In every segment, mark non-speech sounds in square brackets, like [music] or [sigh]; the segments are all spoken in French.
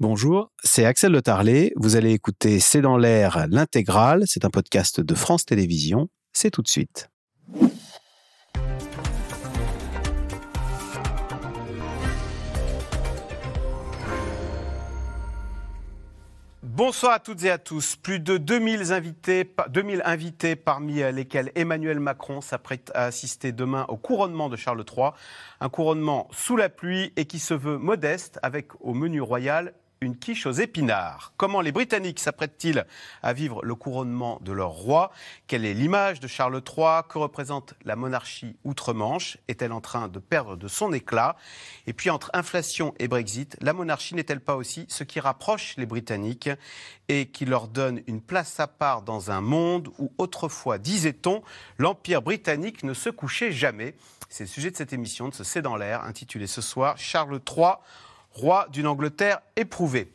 Bonjour, c'est Axel Le Tarlet. Vous allez écouter C'est dans l'air l'intégrale. C'est un podcast de France Télévisions. C'est tout de suite. Bonsoir à toutes et à tous. Plus de 2000 invités, 2000 invités parmi lesquels Emmanuel Macron s'apprête à assister demain au couronnement de Charles III. Un couronnement sous la pluie et qui se veut modeste avec au menu royal une quiche aux épinards. Comment les Britanniques s'apprêtent-ils à vivre le couronnement de leur roi? Quelle est l'image de Charles III Que représente la monarchie outre-Manche? Est-elle en train de perdre de son éclat? Et puis entre inflation et Brexit, la monarchie n'est-elle pas aussi ce qui rapproche les Britanniques et qui leur donne une place à part dans un monde où autrefois, disait-on, l'Empire britannique ne se couchait jamais? C'est le sujet de cette émission de ce C'est dans l'air, intitulée ce soir Charles III roi d'une Angleterre éprouvée.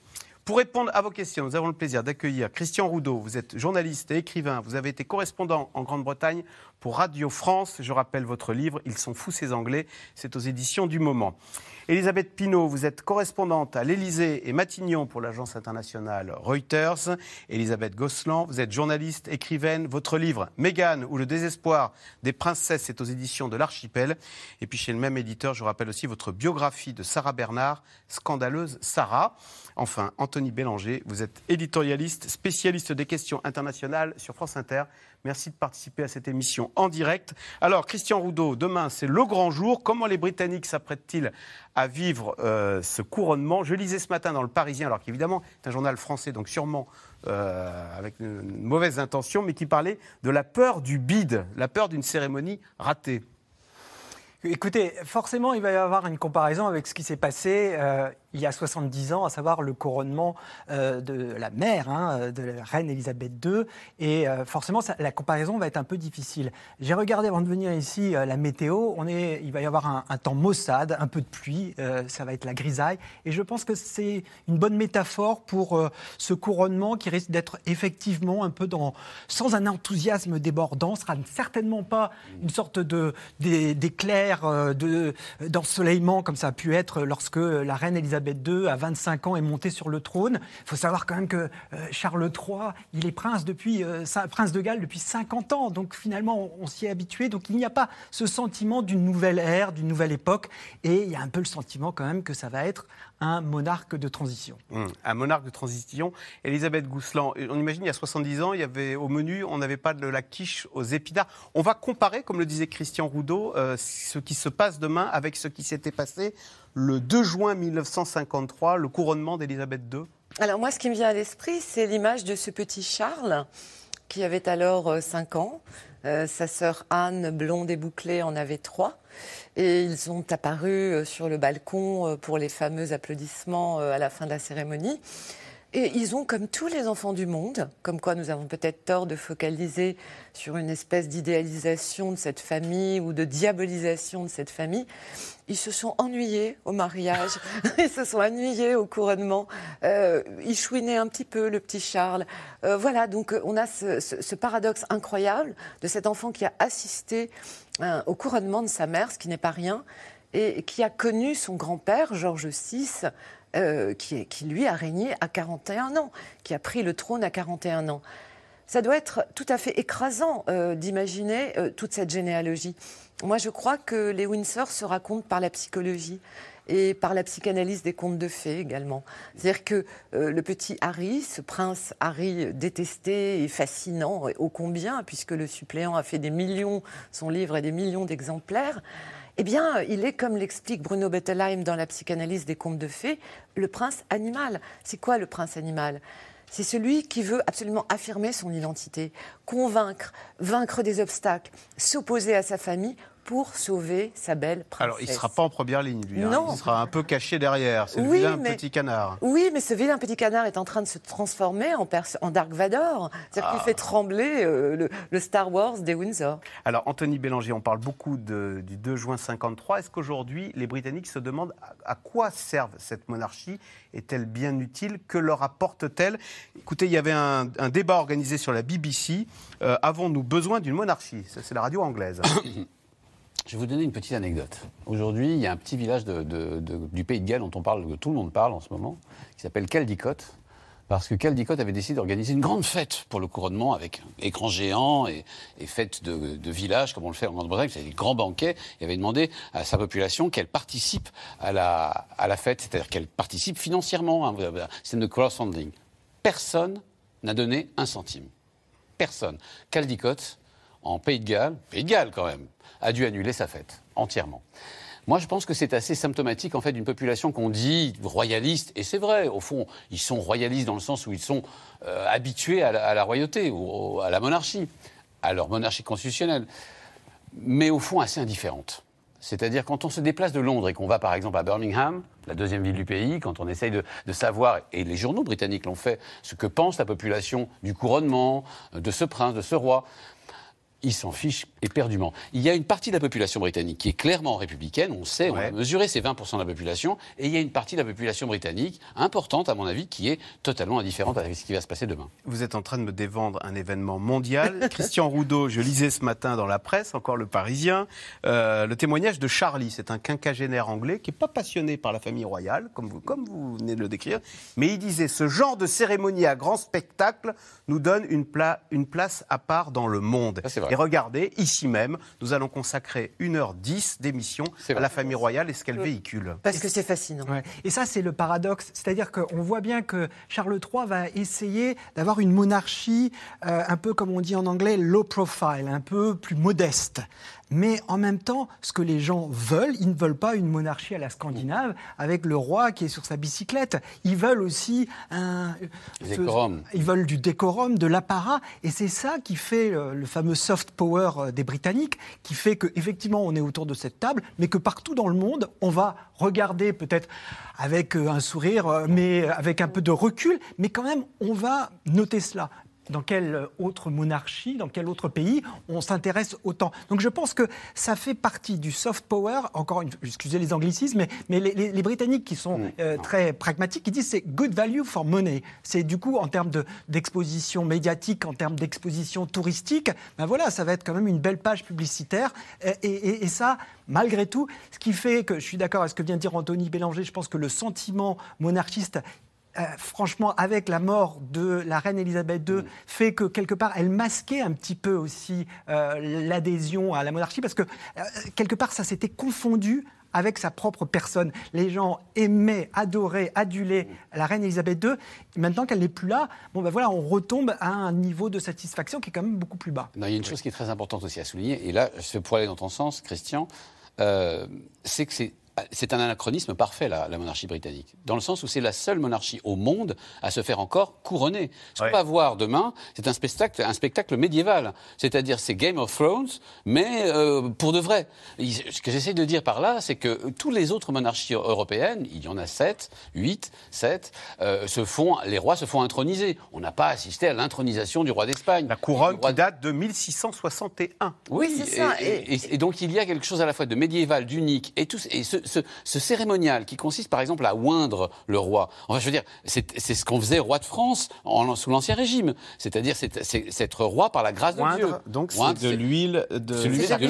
Pour répondre à vos questions, nous avons le plaisir d'accueillir Christian Roudot. Vous êtes journaliste et écrivain. Vous avez été correspondant en Grande-Bretagne pour Radio France. Je rappelle votre livre Ils sont fous ces Anglais. C'est aux éditions du moment. Elisabeth Pinault, vous êtes correspondante à l'Élysée et Matignon pour l'agence internationale Reuters. Elisabeth Gosselin, vous êtes journaliste, écrivaine. Votre livre Mégane ou le désespoir des princesses est aux éditions de l'Archipel. Et puis chez le même éditeur, je rappelle aussi votre biographie de Sarah Bernard, Scandaleuse Sarah. Enfin, Anthony Bélanger, vous êtes éditorialiste, spécialiste des questions internationales sur France Inter. Merci de participer à cette émission en direct. Alors, Christian Roudot, demain, c'est le grand jour. Comment les Britanniques s'apprêtent-ils à vivre euh, ce couronnement? Je lisais ce matin dans Le Parisien, alors qu'évidemment, c'est un journal français, donc sûrement euh, avec une mauvaise intention, mais qui parlait de la peur du bide, la peur d'une cérémonie ratée. Écoutez, forcément, il va y avoir une comparaison avec ce qui s'est passé euh, il y a 70 ans, à savoir le couronnement euh, de la mère, hein, de la reine Elisabeth II. Et euh, forcément, la comparaison va être un peu difficile. J'ai regardé avant de venir ici euh, la météo. On est, il va y avoir un, temps maussade, un peu de pluie, ça va être la grisaille. Et je pense que c'est une bonne métaphore pour ce couronnement qui risque d'être effectivement un peu dans, sans un enthousiasme débordant. Ce sera certainement pas une sorte de, d'éclair, de, d'ensoleillement comme ça a pu être lorsque la reine Elisabeth Elisabeth II, à 25 ans, est montée sur le trône. Il faut savoir quand même que euh, Charles III, il est prince, depuis, euh, prince de Galles depuis 50 ans. Donc finalement, on, s'y est habitué. Donc il n'y a pas ce sentiment d'une nouvelle ère, d'une nouvelle époque. Et il y a un peu le sentiment quand même que ça va être un monarque de transition. Mmh, un monarque de transition. Elisabeth Gousseland, on imagine il y a 70 ans, il y avait au menu, on n'avait pas de la quiche aux épinards. On va comparer, comme le disait Christian Roudot, euh, ce qui se passe demain avec ce qui s'était passé le 2 juin 1953, le couronnement d'Elisabeth II Alors moi, ce qui me vient à l'esprit, c'est l'image de ce petit Charles qui avait alors 5 euh, ans. Euh, sa sœur Anne, blonde et bouclée, en avait 3. Et ils sont apparus euh, sur le balcon pour les fameux applaudissements à la fin de la cérémonie. Et ils ont, comme tous les enfants du monde, comme quoi nous avons peut-être tort de focaliser sur une espèce d'idéalisation de cette famille ou de diabolisation de cette famille, ils se sont ennuyés au mariage, [laughs] ils se sont ennuyés au couronnement, euh, ils chouinaient un petit peu le petit Charles. Euh, voilà, donc on a ce, paradoxe incroyable de cet enfant qui a assisté euh, au couronnement de sa mère, ce qui n'est pas rien, et qui a connu son grand-père, Georges VI, euh, qui, lui a régné à 41 ans, qui a pris le trône à 41 ans. Ça doit être tout à fait écrasant euh, d'imaginer euh, toute cette généalogie. Moi, je crois que les Windsor se racontent par la psychologie et par la psychanalyse des contes de fées également. C'est-à-dire que le petit Harry, ce prince Harry détesté et fascinant, ô combien, puisque le suppléant a fait des millions, son livre et des millions d'exemplaires, eh bien, il est, comme l'explique Bruno Bettelheim dans la psychanalyse des contes de fées, le prince animal. C'est quoi le prince animal? C'est celui qui veut absolument affirmer son identité, convaincre, vaincre des obstacles, s'opposer à sa famille pour sauver sa belle princesse. Alors, il ne sera pas en première ligne, lui. Hein. Il sera un peu caché derrière. C'est le vilain petit canard. Oui, mais ce vilain petit canard est en train de se transformer en, en Dark Vador. C'est-à-dire qu'il ah. fait trembler euh, le, Star Wars des Windsor. Alors, Anthony Bélanger, on parle beaucoup du 2 juin 53. Est-ce qu'aujourd'hui, les Britanniques se demandent à, quoi servent cette monarchie? Est-elle bien utile? Que leur apporte-t-elle? Écoutez, il y avait un, débat organisé sur la BBC. Euh, avons-nous besoin d'une monarchie? C'est la radio anglaise. [coughs] Je vais vous donner une petite anecdote. Aujourd'hui, il y a un petit village du Pays de Galles dont on parle, tout le monde parle en ce moment, qui s'appelle Caldicot. Parce que Caldicot avait décidé d'organiser une grande fête pour le couronnement avec écran géant et, fête de, village, comme on le fait en Grande-Bretagne. C'est des grands banquets. Il avait demandé à sa population qu'elle participe à la, fête, c'est-à-dire qu'elle participe financièrement. hein. Un système de crowdfunding. Personne n'a donné un centime. Personne. Caldicot, en Pays de Galles, Pays de Galles quand même, a dû annuler sa fête entièrement. Moi, je pense que c'est assez symptomatique en fait d'une population qu'on dit royaliste, et c'est vrai. Au fond, ils sont royalistes dans le sens où ils sont euh, habitués à la, royauté ou à la monarchie, à leur monarchie constitutionnelle, mais au fond assez indifférente. C'est-à-dire quand on se déplace de Londres et qu'on va par exemple à Birmingham, la deuxième ville du pays, quand on essaye de savoir, et les journaux britanniques l'ont fait, ce que pense la population du couronnement, de ce prince, de ce roi, ils s'en fichent éperdument. Il y a une partie de la population britannique qui est clairement républicaine, on sait, on a mesuré, c'est 20% de la population, et il y a une partie de la population britannique, importante à mon avis, qui est totalement indifférente à ce qui va se passer demain. Vous êtes en train de me dévendre un événement mondial. [laughs] Christian Roudot, je lisais ce matin dans la presse, encore le Parisien, euh, le témoignage de Charlie. C'est un quinquagénaire anglais qui n'est pas passionné par la famille royale, comme vous, comme vous venez de le décrire, mais il disait ce genre de cérémonie à grand spectacle nous donne une, pla- une place à part dans le monde. Ça, c'est vrai. Et regardez, ici même, nous allons consacrer 1h10 d'émission à la famille royale et ce qu'elle véhicule. Parce que c'est fascinant. Ouais. Et ça, c'est le paradoxe. C'est-à-dire qu'on voit bien que Charles III va essayer d'avoir une monarchie euh, un peu, comme on dit en anglais, low profile, un peu plus modeste. Mais en même temps, ce que les gens veulent, ils ne veulent pas une monarchie à la scandinave avec le roi qui est sur sa bicyclette. Ils veulent aussi un. Du décorum. Ils veulent du décorum, de l'apparat, et c'est ça qui fait euh, le fameux soft power euh, des Britanniques, qui fait que effectivement on est autour de cette table, mais que partout dans le monde on va regarder peut-être avec euh, un sourire, mais avec un peu de recul, mais quand même on va noter cela. Dans quelle autre monarchie, dans quel autre pays on s'intéresse autant Donc je pense que ça fait partie du soft power, encore une excusez les anglicismes, mais, mais les, les- les Britanniques qui sont euh, très pragmatiques, ils disent c'est good value for money. C'est du coup en termes de- d'exposition médiatique, en termes d'exposition touristique, ben voilà, ça va être quand même une belle page publicitaire. Et, et- et ça, malgré tout, ce qui fait que je suis d'accord avec ce que vient de dire Anthony Bélanger, je pense que le sentiment monarchiste euh, franchement, avec la mort de la reine Elisabeth II, fait que quelque part, elle masquait un petit peu aussi euh, l'adhésion à la monarchie, parce que euh, quelque part, ça s'était confondu avec sa propre personne. Les gens aimaient, adoraient, adulaient la reine Elisabeth II. Maintenant qu'elle n'est plus là, bon ben voilà, on retombe à un niveau de satisfaction qui est quand même beaucoup plus bas. Non, il y a une chose qui est très importante aussi à souligner, et là, je pour aller dans ton sens, Christian, euh, c'est que c'est. C'est un anachronisme parfait, la, la monarchie britannique, dans le sens où c'est la seule monarchie au monde à se faire encore couronner. Ce Ouais. qu'on va voir demain, c'est un spectacle, un spectacle médiéval, c'est-à-dire c'est Game of Thrones, mais euh, pour de vrai. Ce que j'essaie de dire par là, c'est que tous les autres monarchies européennes, il y en a sept, huit, sept, euh, se font, les rois se font introniser. On n'a pas assisté à l'intronisation du roi d'Espagne. La couronne Du roi qui date de 1661. oui, c'est ça, Et, et- et donc il y a quelque chose à la fois de médiéval, d'unique, et, tout, et ce, ce- ce cérémonial qui consiste par exemple à oindre le roi. Enfin, je veux dire, c'est ce qu'on faisait roi de France en- sous l'Ancien Régime, c'est-à-dire c'est être roi par la grâce de Dieu. Donc c'est Oindre, de l'huile de sainte.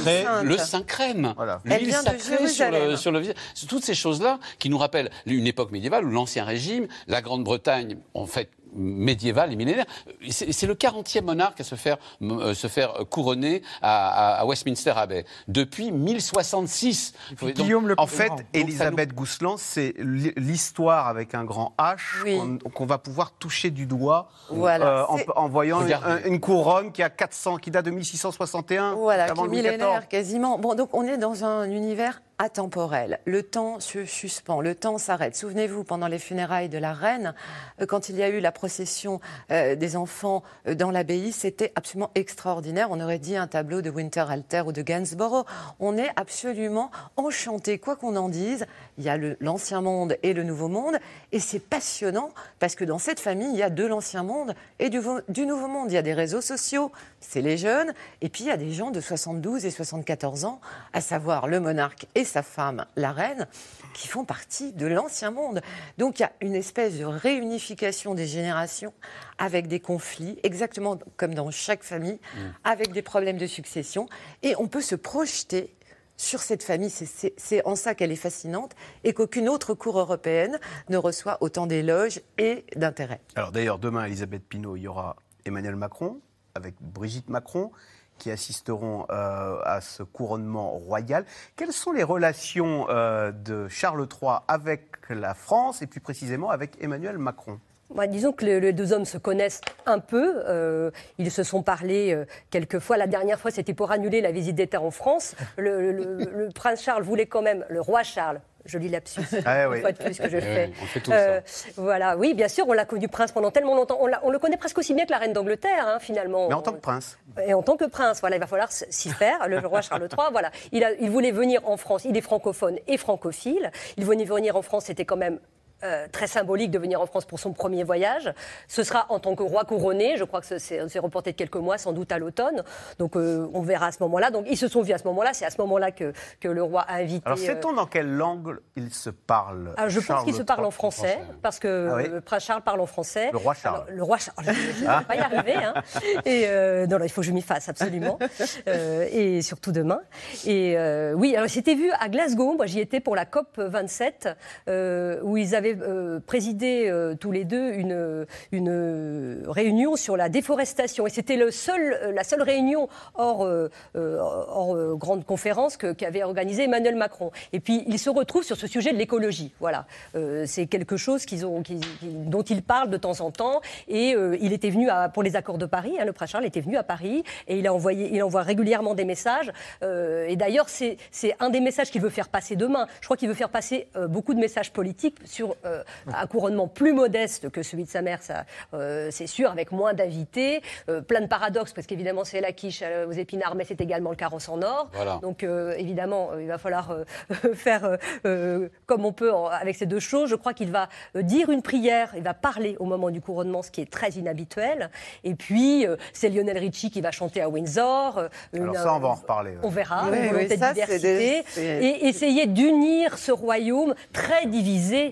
le saint crème. Voilà. Elle L'huile vient de sacrée sur le, sur le visage. Toutes ces choses-là qui nous rappellent une époque médiévale où l'Ancien Régime, la Grande-Bretagne, en fait, médiévale et millénaire, c'est c'est le 40e monarque à se faire, euh, se faire couronner à, à- à Westminster Abbey depuis 1066. Donc, Guillaume le En fait, grand. Elisabeth Gousseland, c'est li- l'histoire avec un grand H Oui. qu'on va pouvoir toucher du doigt Voilà, euh, en, c'est- en voyant une, couronne qui a 400, qui date de 1661. Voilà, qui est millénaire quasiment. Bon, donc on est dans un univers atemporel. Le temps se suspend, le temps s'arrête. Souvenez-vous, pendant les funérailles de la reine, euh, quand il y a eu la procession euh, des enfants euh, dans l'abbaye, c'était absolument extraordinaire. On aurait dit un tableau de Winterhalter ou de Gainsborough. On est absolument enchanté, quoi qu'on en dise. Il y a l'ancien monde et le nouveau monde, et c'est passionnant parce que dans cette famille, il y a de l'ancien monde et du, du nouveau monde. Il y a des réseaux sociaux, c'est les jeunes, et puis il y a des gens de 72 et 74 ans, à savoir le monarque et sa femme, la reine, qui font partie de l'ancien monde. Donc il y a une espèce de réunification des générations avec des conflits, exactement comme dans chaque famille, avec des problèmes de succession, et on peut se projeter sur cette famille. C'est en ça qu'elle est fascinante et qu'aucune autre cour européenne ne reçoit autant d'éloges et d'intérêt. Alors d'ailleurs, demain, Elisabeth Pinault, il y aura Emmanuel Macron avec Brigitte Macron qui assisteront euh, à ce couronnement royal. Quelles sont les relations euh, de Charles III avec la France et plus précisément avec Emmanuel Macron? Bah, disons que les deux hommes se connaissent un peu. Euh, ils se sont parlé quelques fois. La dernière fois, c'était pour annuler la visite d'État en France. Le, prince Charles voulait quand même, le roi Charles, je lis lapsus, [laughs] ah, oui. fois de plus que je fais. on fait tout euh, Voilà, oui, bien sûr, on l'a connu prince pendant tellement longtemps. On, le connaît presque aussi bien que la reine d'Angleterre, hein, finalement. Mais en tant que prince. Et en tant que prince, voilà, il va falloir s'y faire. Le roi Charles III, [laughs] voilà, il, a, il voulait venir en France. Il est francophone et francophile. Il voulait venir en France, c'était quand même euh, très symbolique de venir en France pour son premier voyage. Ce sera en tant que roi couronné. Je crois que c'est reporté de quelques mois, sans doute à l'automne. Donc euh, on verra à ce moment-là. Donc ils se sont vus à ce moment-là. C'est à ce moment-là que, que le roi a invité. Alors sait-on dans quelle langue il se parle ah, Je pense qu'il se parle en français, parce que ah le prince Charles parle en français. Le roi Charles. le roi Charles. Je ne vais ah. pas y arriver. Hein. [laughs] Et euh, non, il faut que je m'y fasse absolument. et surtout demain. Et oui, alors c'était vu à Glasgow. Moi, j'y étais pour la COP 27, où ils avaient euh, présidé euh, tous les deux une, une réunion sur la déforestation. Et c'était seul, euh, la seule réunion hors, hors grande conférence qu'avait organisé Emmanuel Macron. Et puis, ils se retrouvent sur ce sujet de l'écologie. Voilà. C'est quelque chose qu'ils ont, dont ils parlent de temps en temps. Et il était venu pour les accords de Paris, hein, le prince Charles était venu à Paris et il, a envoyé, il envoie régulièrement des messages. et d'ailleurs, c'est un des messages qu'il veut faire passer demain. Je crois qu'il veut faire passer beaucoup de messages politiques sur euh, un couronnement plus modeste que celui de sa mère, ça, euh, c'est sûr, avec moins d'invités, euh, plein de paradoxes, parce qu'évidemment c'est la quiche aux épinards, mais c'est également le carrosse en or. Donc évidemment, il va falloir [laughs] faire comme on peut avec ces deux choses. Je crois qu'il va dire une prière, il va parler au moment du couronnement, ce qui est très inhabituel. Et puis, c'est Lionel Richie qui va chanter à Windsor. Alors ça, on va en reparler. On verra, oui, diversité. Et essayer d'unir ce royaume très divisé euh,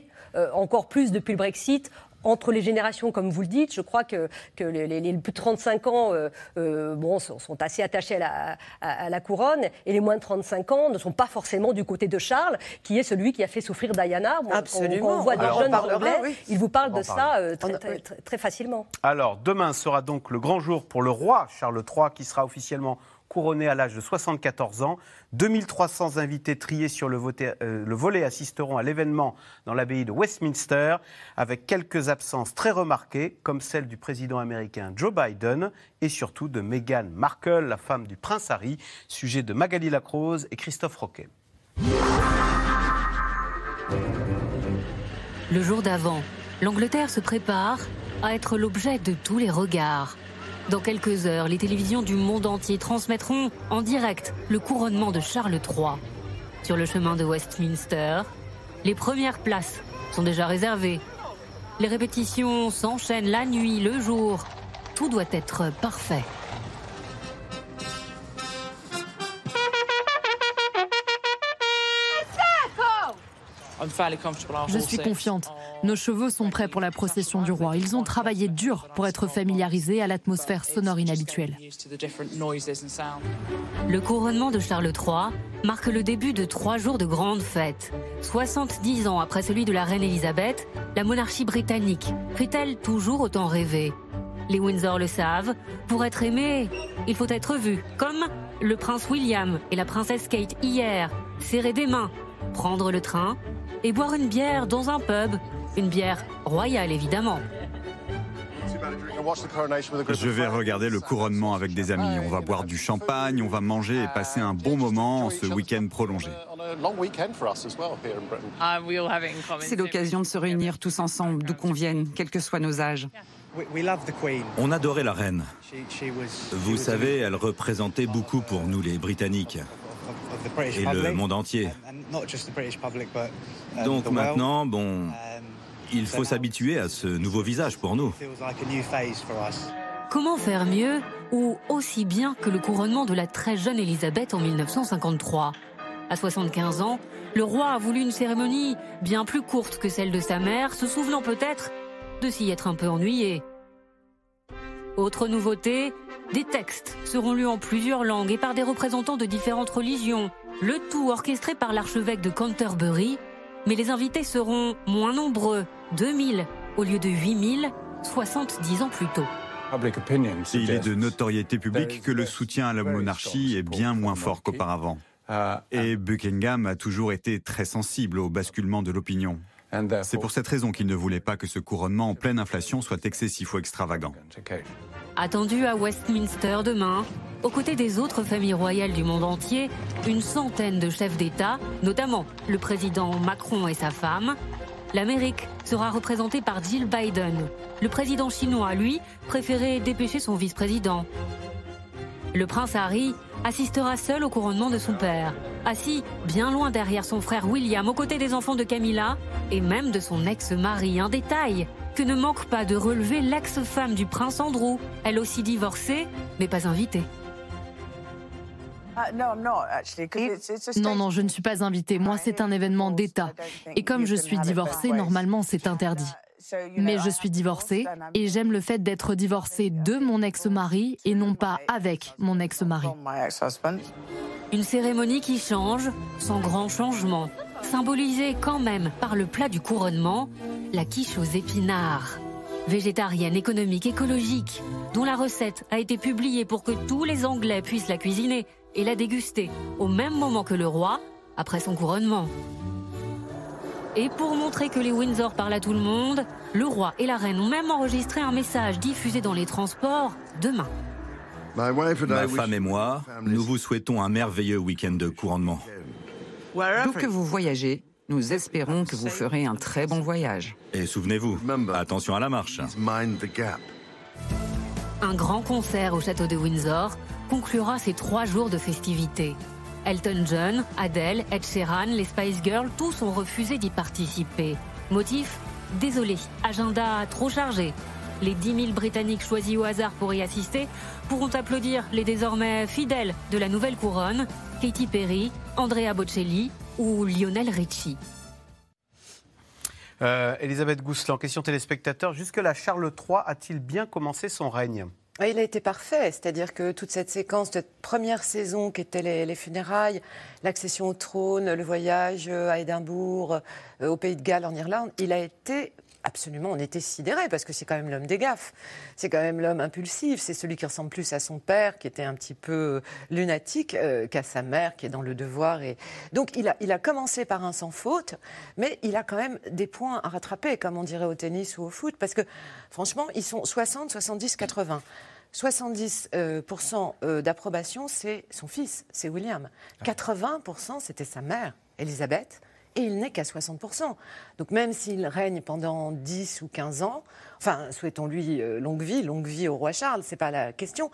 encore plus depuis le Brexit, entre les générations, comme vous le dites, je crois que, que les, plus de 35 ans euh, euh, bon, sont, assez attachés à la, à, la, couronne et les moins de 35 ans ne sont pas forcément du côté de Charles, qui est celui qui a fait souffrir Diana. Absolument. Quand on, voit des jeunes anglais, ils vous parlent de ça très, très facilement. Alors, demain sera donc le grand jour pour le roi Charles III, qui sera officiellement couronné à l'âge de 74 ans. 2300 invités triés sur le, euh, le volet assisteront à l'événement dans l'abbaye de Westminster, avec quelques absences très remarquées, comme celle du président américain Joe Biden et surtout de Meghan Markle, la femme du prince Harry, sujet de Magali Lacrose et Christophe Roquet. Le jour d'avant, l'Angleterre se prépare à être l'objet de tous les regards. Dans quelques heures, les télévisions du monde entier transmettront en direct le couronnement de Charles III. Sur le chemin de Westminster, les premières places sont déjà réservées. Les répétitions s'enchaînent la nuit, le jour. Tout doit être parfait. Je suis confiante. Nos chevaux sont prêts pour la procession du roi. Ils ont travaillé dur pour être familiarisés à l'atmosphère sonore inhabituelle. Le couronnement de Charles III marque le début de trois jours de grandes fêtes. 70 ans après celui de la reine Elisabeth, la monarchie britannique fait-elle toujours autant rêver? Les Windsor le savent, pour être aimé, il faut être vu, comme le prince William et la princesse Kate hier, serrer des mains, prendre le train et boire une bière dans un pub une bière royale, évidemment. Je vais regarder le couronnement avec des amis. On va boire du champagne, on va manger et passer un bon moment ce week-end prolongé. C'est l'occasion de se réunir tous ensemble, d'où qu'on vienne, quels que soient nos âges. On adorait la reine. Vous savez, elle représentait beaucoup pour nous les Britanniques et le monde entier. Donc maintenant, bon, il faut s'habituer à ce nouveau visage pour nous. Comment faire mieux ou aussi bien que le couronnement de la très jeune Elisabeth en 1953 À 75 ans, le roi a voulu une cérémonie bien plus courte que celle de sa mère, se souvenant peut-être de s'y être un peu ennuyé. Autre nouveauté, des textes seront lus en plusieurs langues et par des représentants de différentes religions, Le tout orchestré par l'archevêque de Canterbury, mais les invités seront moins nombreux, 2000 au lieu de 8000, 70 ans plus tôt. Il est de notoriété publique que le soutien à la monarchie est bien moins fort qu'auparavant. Et Buckingham a toujours été très sensible au basculement de l'opinion. C'est pour cette raison qu'il ne voulait pas que ce couronnement en pleine inflation soit excessif ou extravagant. Attendu à Westminster demain, aux côtés des autres familles royales du monde entier, une centaine de chefs d'État, notamment le président Macron et sa femme. L'Amérique sera représentée par Jill Biden. Le président chinois, lui, préférait dépêcher son vice-président. Le prince Harry assistera seul au couronnement de son père, assis bien loin derrière son frère William, aux côtés des enfants de Camilla et même de son ex-mari. Un détail que ne manque pas de relever l'ex-femme du prince Andrew, elle aussi divorcée, mais pas invitée. Non, non, je ne suis pas invitée. Moi, c'est un événement d'État. Et comme je suis divorcée, normalement, c'est interdit. Mais je suis divorcée et j'aime le fait d'être divorcée de mon ex-mari et non pas avec mon ex-mari. Une cérémonie qui change, sans grand changement, symbolisée quand même par le plat du couronnement, la quiche aux épinards. Végétarienne, économique, écologique, dont la recette a été publiée pour que tous les Anglais puissent la cuisiner et la déguster au même moment que le roi, après son couronnement. Et pour montrer que les Windsor parlent à tout le monde, le roi et la reine ont même enregistré un message diffusé dans les transports demain. Ma femme et moi, nous vous souhaitons un merveilleux week-end de couronnement. D'où que vous voyagez, nous espérons que vous ferez un très bon voyage. Et souvenez-vous, attention à la marche. Un grand concert au château de Windsor conclura ces trois jours de festivités. Elton John, Adele, Ed Sheeran, les Spice Girls, tous ont refusé d'y participer. Motif Désolé, agenda trop chargé. Les 10 000 Britanniques choisis au hasard pour y assister pourront applaudir les désormais fidèles de la nouvelle couronne, Katy Perry, Andrea Bocelli ou Lionel Richie. Euh, Elisabeth Gousselan, question téléspectateur. Jusque-là, Charles III a-t-il bien commencé son règne? Il a été parfait, c'est-à-dire que toute cette séquence, cette première saison qui était les, funérailles, l'accession au trône, le voyage à Édimbourg, euh, au Pays de Galles, en Irlande, il a été absolument, on était sidérés parce que c'est quand même l'homme des gaffes. C'est quand même l'homme impulsif. C'est celui qui ressemble plus à son père, qui était un petit peu lunatique, euh, qu'à sa mère, qui est dans le devoir. Et... Donc il a, il a commencé par un sans faute, mais il a quand même des points à rattraper, comme on dirait au tennis ou au foot, parce que franchement, ils sont 60, 70, 80. 70% d'approbation, c'est son fils, c'est William. 80%, c'était sa mère, Elisabeth et il n'est qu'à 60%. Donc même s'il règne pendant 10 ou 15 ans, enfin, souhaitons-lui euh, longue vie, longue vie au roi Charles, ce n'est pas la question.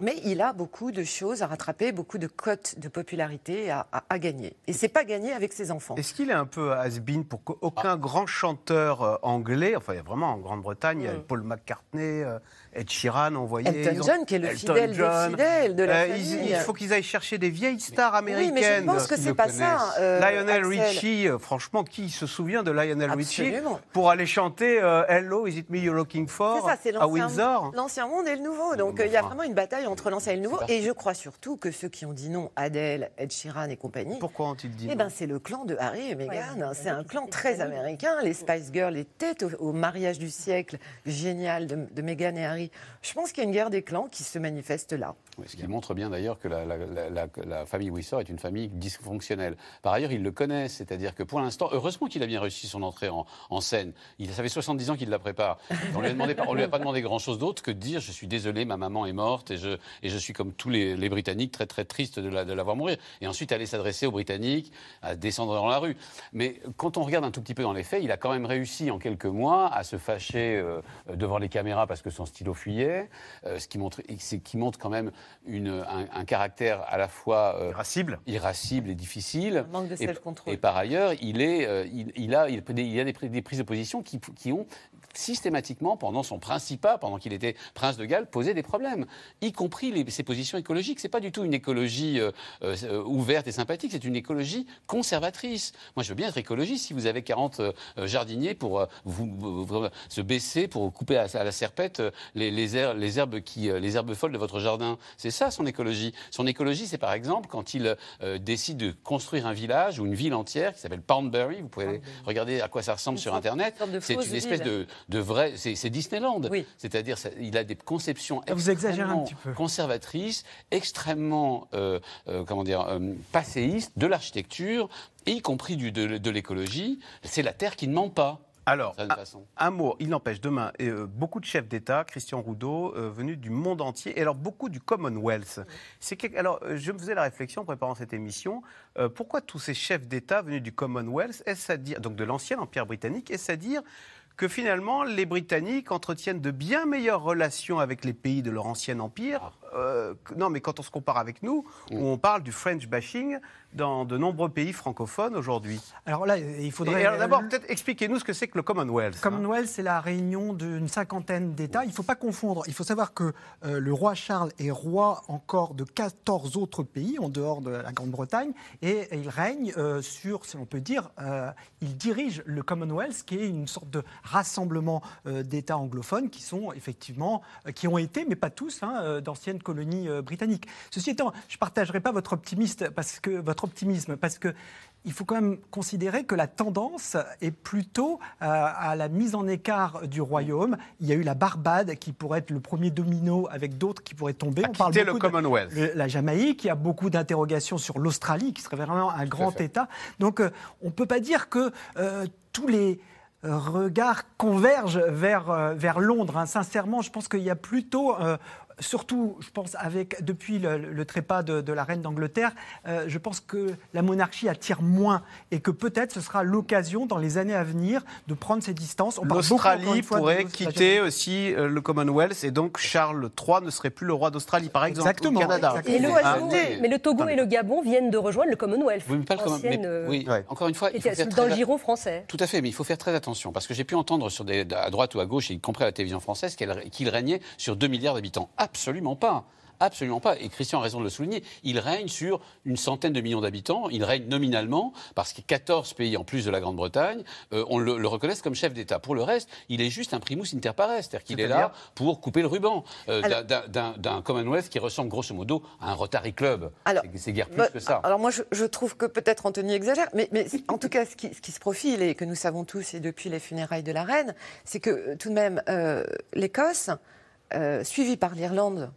Mais il a beaucoup de choses à rattraper, beaucoup de cotes de popularité à, gagner. Et c'est pas gagné avec ses enfants. Est-ce qu'il est un peu has-been pour qu'aucun ah. grand chanteur euh, anglais, enfin il y a vraiment en Grande-Bretagne, il y a mm. Paul McCartney, euh, Ed Sheeran, on voyait. Elton John, qui est le fidèle des fidèles de la euh, famille. Il, faut qu'ils aillent chercher des vieilles stars américaines. Oui, mais je pense que c'est pas ça. Euh, Lionel Richie, euh, franchement, qui se souvient de Lionel Richie pour aller chanter Hello, is it me you're looking for? Ça, à Windsor L'ancien monde et le nouveau. Donc il y a vraiment une bataille entre l'ancien et le nouveau. Et je crois surtout que ceux qui ont dit non, Adele, Ed Sheeran et compagnie. Pourquoi ont-ils dit Eh ben, c'est le clan de Harry et Meghan. c'est un clan très américain. Les Spice Girls étaient au, mariage du siècle génial de, de Meghan et Harry. Je pense qu'il y a une guerre des clans qui se manifeste là. ce qui montre bien d'ailleurs que la, famille Windsor est une famille dysfonctionnelle. Par ailleurs, il le connaît, c'est-à-dire que pour l'instant, heureusement qu'il a bien réussi son entrée en, scène. Il, ça fait 70 ans qu'il la prépare. On ne lui, a pas demandé grand-chose d'autre que de dire Je suis désolé, ma maman est morte et je, et je suis comme tous les, Britanniques très très triste de la, voir mourir. Et ensuite aller s'adresser aux Britanniques, à descendre dans la rue. Mais quand on regarde un tout petit peu dans les faits, il a quand même réussi en quelques mois à se fâcher euh, devant les caméras parce que son stylo fuyait euh, ce qui montre, qui montre quand même une, un, caractère à la fois euh, irascible. irascible et difficile. manque de self-control. Et, par ailleurs, il, est, euh, il, il, a, il, il a des, des, prises de position qui, qui ont systématiquement, pendant son principat, pendant qu'il était prince de Galles, posé des problèmes, y compris les, ses positions écologiques. C'est pas du tout une écologie euh, euh, ouverte et sympathique, c'est une écologie conservatrice. Moi, je veux bien être écologiste si vous avez 40 euh, jardiniers pour vous, se baisser, pour couper à, la serpette les, les, herbes, les, herbes qui, les herbes folles de votre jardin. C'est ça son écologie. Son écologie, c'est par exemple quand il décide de construire un village ou une ville entière qui s'appelle Poundbury. Vous pouvez regarder à quoi ça ressemble sur Internet. C'est une espèce de, de vrai. C'est Disneyland. C'est-à-dire, il a des conceptions Vous extrêmement conservatrices, extrêmement, comment dire, passéistes de l'architecture, y compris du, de l'écologie. C'est la terre qui ne ment pas. Alors, un, mot, il n'empêche, demain, euh, beaucoup de chefs d'État, Christian Roudot, euh, venus du monde entier, et alors beaucoup du Commonwealth. C'est alors, euh, je me faisais la réflexion en préparant cette émission, pourquoi tous ces chefs d'État venus du Commonwealth, est-ce à dire, donc de l'ancien Empire britannique, est-ce à dire que finalement les Britanniques entretiennent de bien meilleures relations avec les pays de leur ancien empire. Ah. Euh, non, mais quand on se compare avec nous, mm. où on parle du French bashing dans de nombreux pays francophones aujourd'hui. Alors là, il faudrait. alors d'abord, peut-être expliquez-nous ce que c'est que le Commonwealth. Hein. Commonwealth, c'est la réunion d'une cinquantaine d'États. Il ne faut pas confondre. Il faut savoir que euh, le roi Charles est roi encore de 14 autres pays en dehors de la Grande-Bretagne et, il règne euh, sur, si on peut dire, il dirige le Commonwealth, qui est une sorte de rassemblement euh, d'États anglophones qui sont effectivement, euh, qui ont été, mais pas tous, hein, euh, d'anciennes colonies britanniques. Ceci étant, je ne partagerai pas votre, optimiste parce que, votre optimisme parce que il faut quand même considérer que la tendance est plutôt à la mise en écart du royaume. Il y a eu la Barbade qui pourrait être le premier domino avec d'autres qui pourraient tomber. On parle le Commonwealth. la Jamaïque, il y a beaucoup d'interrogations sur l'Australie qui serait vraiment un grand État. Donc on ne peut pas dire que tous les regards convergent vers, euh, vers Londres. Hein. Sincèrement, je pense qu'il y a plutôt euh, surtout, je pense, avec, depuis le, trépas de, la reine d'Angleterre, euh, je pense que la monarchie attire moins et que peut-être ce sera l'occasion dans les années à venir de prendre ses distances. L'Australie pourrait quitter aussi euh, le Commonwealth et donc Charles III ne serait plus le roi d'Australie, par exemple, exactement, Canada. mais le Togo et le Gabon viennent de rejoindre le Commonwealth. Oui, pas le oui, encore une fois, il faut faire dans le giron français. Tout à fait, mais il faut faire très attention parce que j'ai pu entendre sur des, à droite ou à gauche, y compris à la télévision française, qu'il régnait sur 2 milliards d'habitants. Absolument pas. Absolument pas. Et Christian a raison de le souligner. Il règne sur une centaine de millions d'habitants. Il règne nominalement parce que 14 pays en plus de la Grande-Bretagne, euh, on le, reconnaissent comme chef d'État. Pour le reste, il est juste un primus inter pares, c'est-à-dire qu'il est là pour couper le ruban euh, d'un Commonwealth qui ressemble grosso modo à un Rotary Club. C'est guère plus que ça. Alors moi, je, trouve que peut-être Anthony exagère, mais, [laughs] en tout cas, ce qui, se profile et que nous savons tous et depuis les funérailles de la reine, c'est que tout de même l'Écosse euh, suivi par l'Irlande.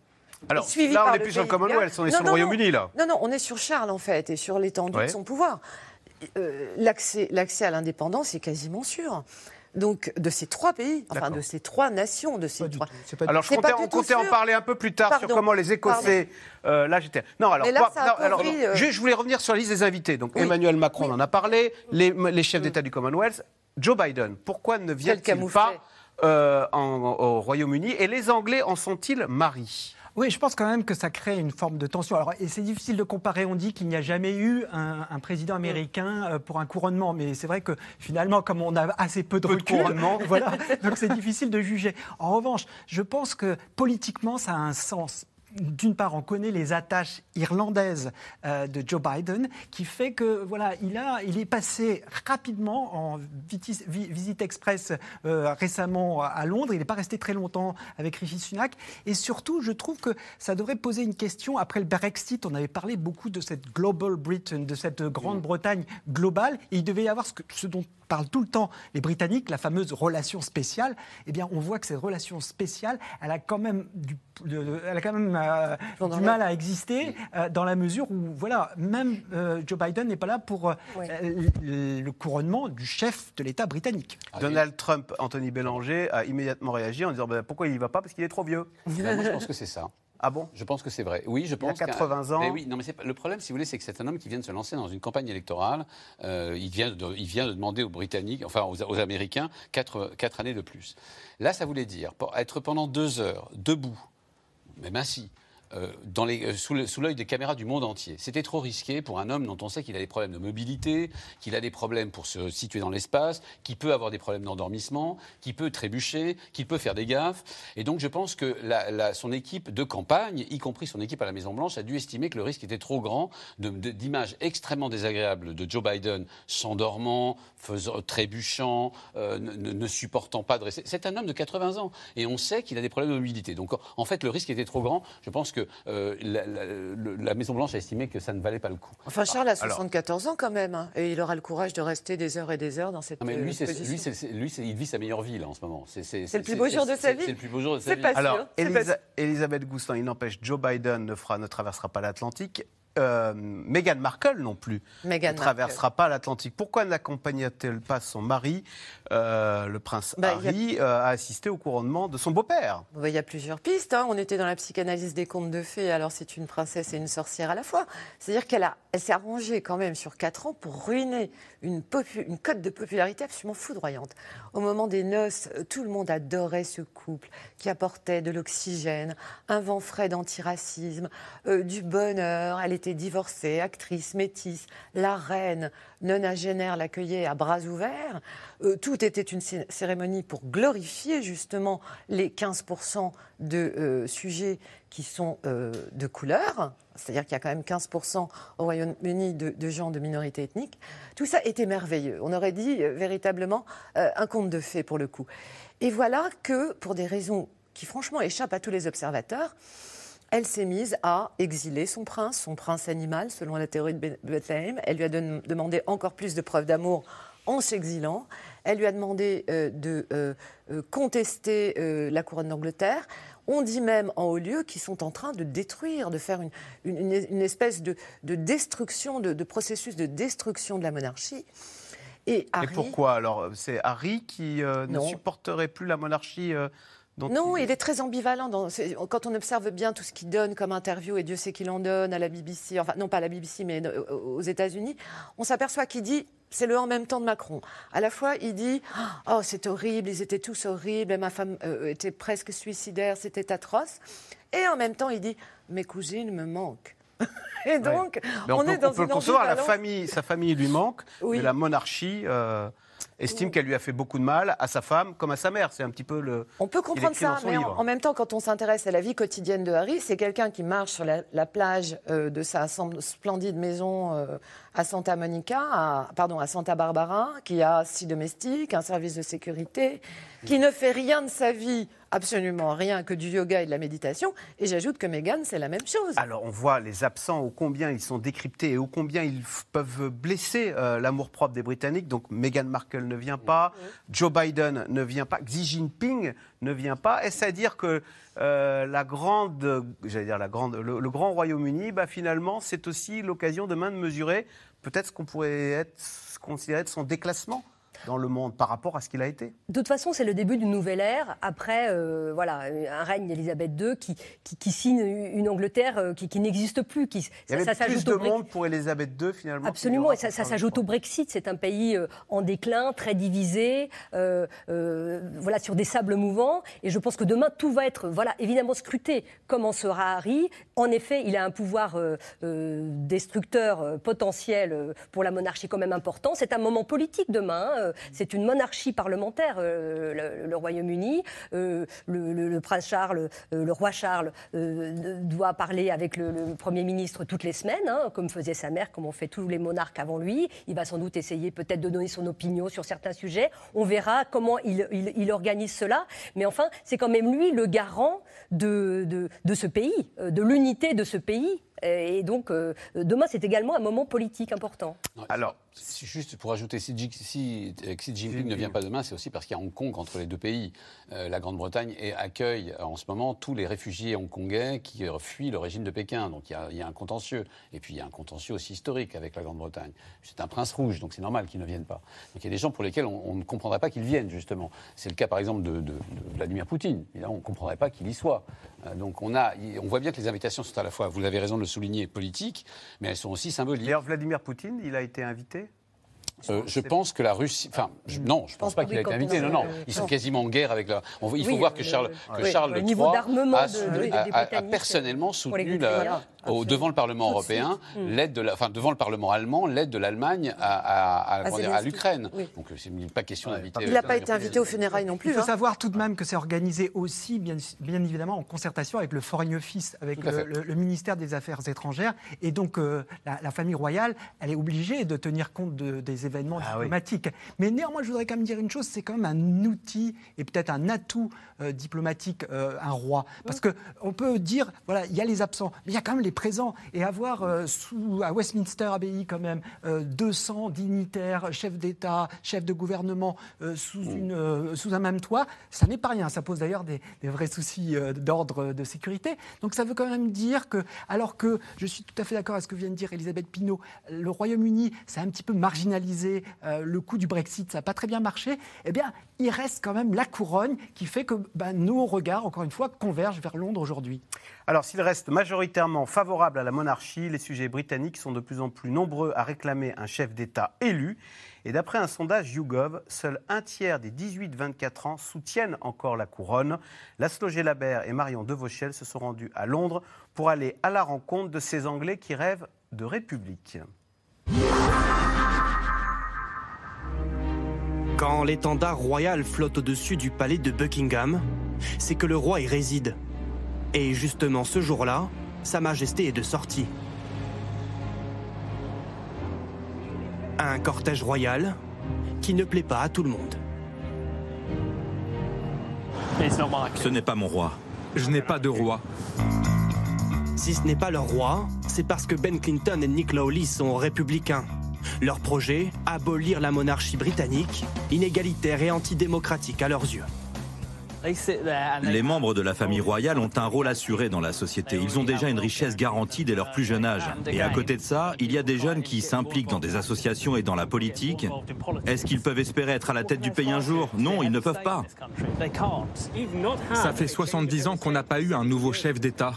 Alors là, on n'est plus sur le Commonwealth, on est sur le Royaume-Uni, là. Non, non, on est sur Charles, en fait, et sur l'étendue de son pouvoir. Euh, l'accès à l'indépendance est quasiment sûr. Donc, de ces trois pays, enfin de ces trois nations, de ces trois. alors, je comptais, on comptait en parler un peu plus tard sur comment les Écossais. Euh, là, j'étais. Non, alors, je, voulais revenir sur la liste des invités. Donc, Emmanuel Macron en a parlé, les, les chefs mm. d'État du Commonwealth. Joe Biden, pourquoi ne vient-il pas euh, au Royaume-Uni et les Anglais en sont-ils maris? Oui, je pense quand même que ça crée une forme de tension. Alors, et c'est difficile de comparer. On dit qu'il n'y a jamais eu un, président américain euh, pour un couronnement, mais c'est vrai que finalement, comme on a assez peu de, peu couronnement, [laughs] voilà, donc c'est difficile de juger. En revanche, je pense que politiquement, ça a un sens d'une part, on connaît les attaches irlandaises euh, de Joe Biden, qui fait que voilà, il, a, il est passé rapidement en visite express euh, récemment à Londres. Il n'est pas resté très longtemps avec Rishi Sunak. Et surtout, je trouve que ça devrait poser une question. Après le Brexit, on avait parlé beaucoup de cette Global Britain, de cette Grande-Bretagne globale. Il devait y avoir ce, que, ce dont parlent tout le temps les Britanniques, la fameuse relation spéciale. Eh bien, on voit que cette relation spéciale, elle a quand même du, elle a quand même euh, du mal à exister euh, dans la mesure où, voilà, même euh, Joe Biden n'est pas là pour le, couronnement du chef de l'État britannique. Ah Donald Trump, Anthony Bélanger, a immédiatement réagi en disant bah, pourquoi il n'y va pas? Parce qu'il est trop vieux. [laughs] Ben, je pense que c'est ça. Ah bon? Je pense que c'est vrai. Oui, je pense. Il a 80 ans. Mais oui, non, mais le problème, si vous voulez, c'est que c'est un homme qui vient de se lancer dans une campagne électorale. il, vient de, il vient de demander aux Britanniques, enfin aux, aux Américains, quatre, quatre années de plus. Là, ça voulait dire être pendant deux heures debout même ainsi, euh, euh, sous l'œil des caméras du monde entier. C'était trop risqué pour un homme dont on sait qu'il a des problèmes de mobilité, qu'il a des problèmes pour se situer dans l'espace, qu'il peut avoir des problèmes d'endormissement, qu'il peut trébucher, qu'il peut faire des gaffes. Et donc je pense que son équipe de campagne, y compris son équipe à la Maison-Blanche, a dû estimer que le risque était trop grand d'images extrêmement désagréables de Joe Biden s'endormant, trébuchant, euh, ne, ne, supportant pas de rester. C'est un homme de 80 ans et on sait qu'il a des problèmes de mobilité. Donc en fait, le risque était trop grand. Je pense que que euh, la, Maison-Blanche a estimé que ça ne valait pas le coup. Enfin, Charles a 74 ans quand même, hein, et il aura le courage de rester des heures et des heures dans cette non, mais lui, position. Lui, lui il vit sa meilleure vie là, en ce moment. C'est le plus beau jour de sa vie C'est le plus beau jour de sa vie. Pas Alors, Elisabeth Goustin, il n'empêche, Joe Biden ne, fera, ne traversera pas l'Atlantique. Euh, Meghan Markle non plus ne traversera pas l'Atlantique. Pourquoi n'accompagne-t-elle pas son mari, euh, le prince bah, Harry, euh, à assister au couronnement de son beau-père Il y a plusieurs pistes. Hein. On était dans la psychanalyse des contes de fées, alors c'est une princesse et une sorcière à la fois. C'est-à-dire qu'elle elle s'est arrangée quand même sur quatre ans pour ruiner une, une cote de popularité absolument foudroyante. Au moment des noces, tout le monde adorait ce couple qui apportait de l'oxygène, un vent frais d'antiracisme, du bonheur. Elle était divorcée, actrice, métisse, la reine, nonagénaire l'accueillait à bras ouverts. Euh, tout était une cérémonie pour glorifier justement les 15% de euh, sujets qui sont euh, de couleur, c'est-à-dire qu'il y a quand même 15% au Royaume-Uni de, de, gens de minorité ethnique. Tout ça était merveilleux. On aurait dit véritablement un conte de fées pour le coup. Et voilà que, pour des raisons qui franchement échappent à tous les observateurs, elle s'est mise à exiler son prince, son prince animal, selon la théorie de Bethlehem. Elle lui a demandé encore plus de preuves d'amour en s'exilant. Elle lui a demandé euh, de euh, euh, contester la couronne d'Angleterre. On dit même en haut lieu qu'ils sont en train de détruire, de faire une, espèce de, destruction, de, processus de destruction de la monarchie. Et, pourquoi alors C'est Harry qui ne supporterait plus la monarchie non, il... est très ambivalent. quand on observe bien tout ce qu'il donne comme interview, et Dieu sait qu'il en donne à la BBC, enfin non pas à la BBC, mais aux États-Unis, on s'aperçoit qu'il dit c'est le en même temps de Macron. À la fois, il dit Oh, c'est horrible, ils étaient tous horribles, et ma femme euh, était presque suicidaire, c'était atroce. Et en même temps, il dit Mes cousines me manquent. [laughs] et donc, on, est dans on peut le concevoir, la famille, sa famille lui manque, mais la monarchie. Euh, estime qu'elle lui a fait beaucoup de mal à sa femme comme à sa mère. C'est un petit peu le. On peut comprendre ça, mais en, même temps, quand on s'intéresse à la vie quotidienne de Harry, c'est quelqu'un qui marche sur la, plage euh, de sa splendide maison euh, à Santa Monica, à, pardon, à Santa Barbara, qui a six domestiques, un service de sécurité, qui ne fait rien de sa vie, absolument rien que du yoga et de la méditation. Et j'ajoute que Meghan, c'est la même chose. Alors on voit les absents, ô combien ils sont décryptés et ô combien ils peuvent blesser euh, l'amour-propre des Britanniques. Donc Meghan Markle ne vient pas, Joe Biden ne vient pas, Xi Jinping ne vient pas. Est-ce à dire que euh, le, grand Royaume-Uni, bah, finalement, c'est aussi l'occasion demain de mesurer peut-être ce qu'on pourrait être, considérer de son déclassement dans le monde par rapport à ce qu'il a été. De toute façon, c'est le début d'une nouvelle ère après euh, voilà, un règne d'Elisabeth II qui, qui, signe une Angleterre euh, qui, n'existe plus. Qui, Il y avait ça, plus de monde pour Elisabeth II finalement. Absolument, et ça, s'ajoute au Brexit. C'est un pays euh, en déclin, très divisé, voilà, sur des sables mouvants. Et je pense que demain, tout va être voilà, évidemment scruté. Comment sera Harry? En effet, il a un pouvoir destructeur potentiel pour la monarchie quand même important. C'est un moment politique demain. Euh, c'est une monarchie parlementaire, euh, le, Royaume-Uni. Euh, le, prince Charles, le roi Charles, doit parler avec le, Premier ministre toutes les semaines, hein, comme faisait sa mère, comme ont fait tous les monarques avant lui. Il va sans doute essayer peut-être de donner son opinion sur certains sujets. On verra comment il, organise cela. Mais enfin, c'est quand même lui le garant de ce pays, de l'unité de ce pays. Et donc, demain, c'est également un moment politique important. Alors, Juste pour ajouter, si, si, euh, Xi Jinping ne vient pas demain, c'est aussi parce qu'il y a Hong Kong entre les deux pays. Euh, la Grande-Bretagne accueille en ce moment tous les réfugiés hongkongais qui fuient le régime de Pékin. Donc il y, a, un contentieux. Et puis il y a un contentieux aussi historique avec la Grande-Bretagne. C'est un prince rouge, donc c'est normal qu'ils ne viennent pas. Donc il y a des gens pour lesquels on, ne comprendrait pas qu'ils viennent, justement. C'est le cas par exemple de, Vladimir Poutine. on ne comprendrait pas qu'il y soit. Euh, donc on, a, on voit bien que les invitations sont à la fois, vous avez raison de le souligner, politiques, mais elles sont aussi symboliques. D'ailleurs, Vladimir Poutine, il a été invité euh, je pense que la Russie. Enfin, non, je ne pense pas qu'il a été invité. Non, non, ils sont quasiment en guerre avec la. il faut voir que Charles, que Charles III a, personnellement soutenu au, devant le Parlement européen mm. l'aide de la, enfin devant le Parlement allemand l'aide de l'Allemagne à, à, l'Ukraine. Donc c'est pas question d'inviter. Il n'a pas été invité aux funérailles non plus. Il faut hein. savoir tout de même que c'est organisé aussi, bien, bien, évidemment, en concertation avec le Foreign Office, avec le, ministère des Affaires étrangères, et donc euh, la, famille royale, elle est obligée de tenir compte de, des événements ah diplomatiques. Mais néanmoins, je voudrais quand même dire une chose, c'est quand même un outil et peut-être un atout euh, diplomatique, euh, un roi. Parce que on peut dire, voilà, il y a les absents, mais il y a quand même les présents. Et avoir euh, sous, à Westminster Abbey quand même 200 dignitaires, chefs d'État, chefs de gouvernement sous, mm. une, sous un même toit, ça n'est pas rien. Ça pose d'ailleurs des, des, vrais soucis d'ordre de sécurité. Donc ça veut quand même dire que, alors que je suis tout à fait d'accord avec ce que vient de dire Elisabeth Pinault, le Royaume-Uni, c'est un petit peu marginalisé euh, le coup du Brexit, ça n'a pas très bien marché, eh bien, il reste quand même la couronne qui fait que ben, nos regards, encore une fois, convergent vers Londres aujourd'hui. Alors, s'il reste majoritairement favorable à la monarchie, les sujets britanniques sont de plus en plus nombreux à réclamer un chef d'État élu. Et d'après un sondage YouGov, seul un tiers des 18-24 ans soutiennent encore la couronne. Laszlo Labert et Marion Devauchel se sont rendus à Londres pour aller à la rencontre de ces Anglais qui rêvent de république. Quand l'étendard royal flotte au-dessus du palais de Buckingham, c'est que le roi y réside. Et justement ce jour-là, Sa Majesté est de sortie. Un cortège royal qui ne plaît pas à tout le monde. Ce n'est pas mon roi. Je n'ai pas de roi. Si ce n'est pas leur roi, c'est parce que Ben Clinton et Nick Lawley sont républicains. Leur projet, abolir la monarchie britannique, inégalitaire et antidémocratique à leurs yeux. Les membres de la famille royale ont un rôle assuré dans la société. Ils ont déjà une richesse garantie dès leur plus jeune âge. Et à côté de ça, il y a des jeunes qui s'impliquent dans des associations et dans la politique. Est-ce qu'ils peuvent espérer être à la tête du pays un jour? Non, ils ne peuvent pas. Ça fait 70 ans qu'on n'a pas eu un nouveau chef d'État.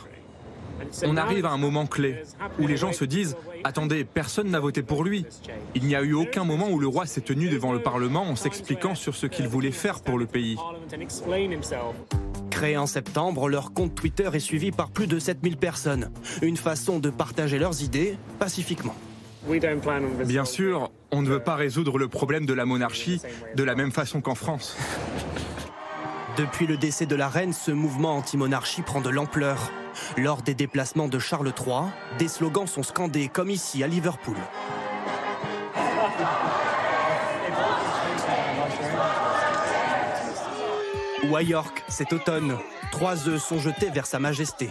On arrive à un moment clé où les gens se disent Attendez, personne n'a voté pour lui. Il n'y a eu aucun moment où le roi s'est tenu devant le Parlement en s'expliquant sur ce qu'il voulait faire pour le pays. Créé en septembre, leur compte Twitter est suivi par plus de 7000 personnes. Une façon de partager leurs idées pacifiquement. Bien sûr, on ne veut pas résoudre le problème de la monarchie de la même façon qu'en France. Depuis le décès de la reine, ce mouvement anti-monarchie prend de l'ampleur. Lors des déplacements de Charles III, des slogans sont scandés comme ici à Liverpool. Ou à York, cet automne, trois œufs sont jetés vers Sa Majesté.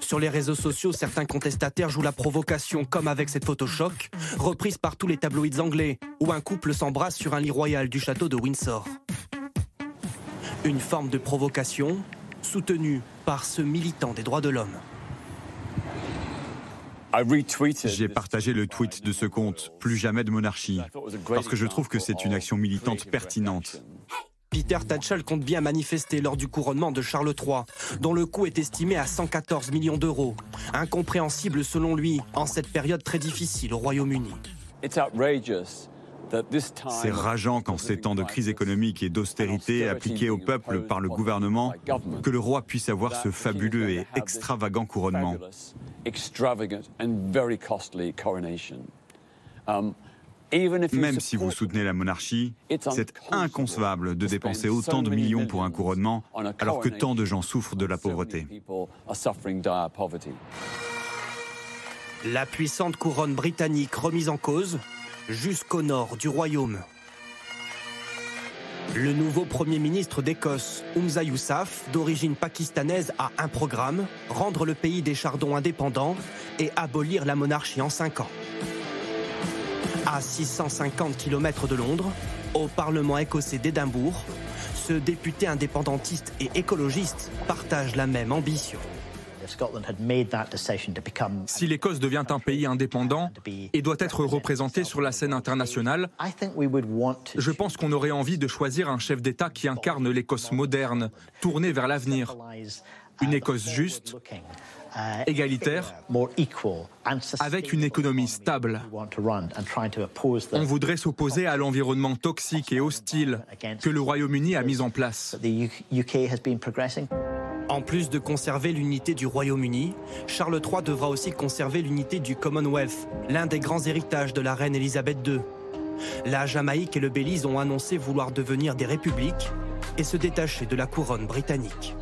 Sur les réseaux sociaux, certains contestataires jouent la provocation, comme avec cette photo choc, reprise par tous les tabloïds anglais, où un couple s'embrasse sur un lit royal du château de Windsor. Une forme de provocation soutenu par ce militant des droits de l'homme. J'ai partagé le tweet de ce compte Plus jamais de monarchie, parce que je trouve que c'est une action militante pertinente. Peter Tatchell compte bien manifester lors du couronnement de Charles III, dont le coût est estimé à 114 millions d'euros. Incompréhensible selon lui en cette période très difficile au Royaume-Uni. C'est rageant qu'en ces temps de crise économique et d'austérité appliquée au peuple par le gouvernement, que le roi puisse avoir ce fabuleux et extravagant couronnement. Um, Même si vous soutenez la monarchie, c'est inconcevable de dépenser autant de millions pour un couronnement alors que tant de gens souffrent de la pauvreté. La puissante couronne britannique remise en cause, jusqu'au nord du royaume. Le nouveau Premier ministre d'Écosse, Umza Yousaf, d'origine pakistanaise, a un programme, rendre le pays des chardons indépendants et abolir la monarchie en cinq ans. À 650 km de Londres, au Parlement écossais d'Édimbourg, ce député indépendantiste et écologiste partage la même ambition. Si l'Écosse devient un pays indépendant et doit être représenté sur la scène internationale, je pense qu'on aurait envie de choisir un chef d'État qui incarne l'Écosse moderne, tournée vers l'avenir. Une Écosse juste, égalitaire, avec une économie stable. On voudrait s'opposer à l'environnement toxique et hostile que le Royaume-Uni a mis en place. En plus de conserver l'unité du Royaume-Uni, Charles III devra aussi conserver l'unité du Commonwealth, l'un des grands héritages de la reine Elisabeth II. La Jamaïque et le Belize ont annoncé vouloir devenir des républiques et se détacher de la couronne britannique.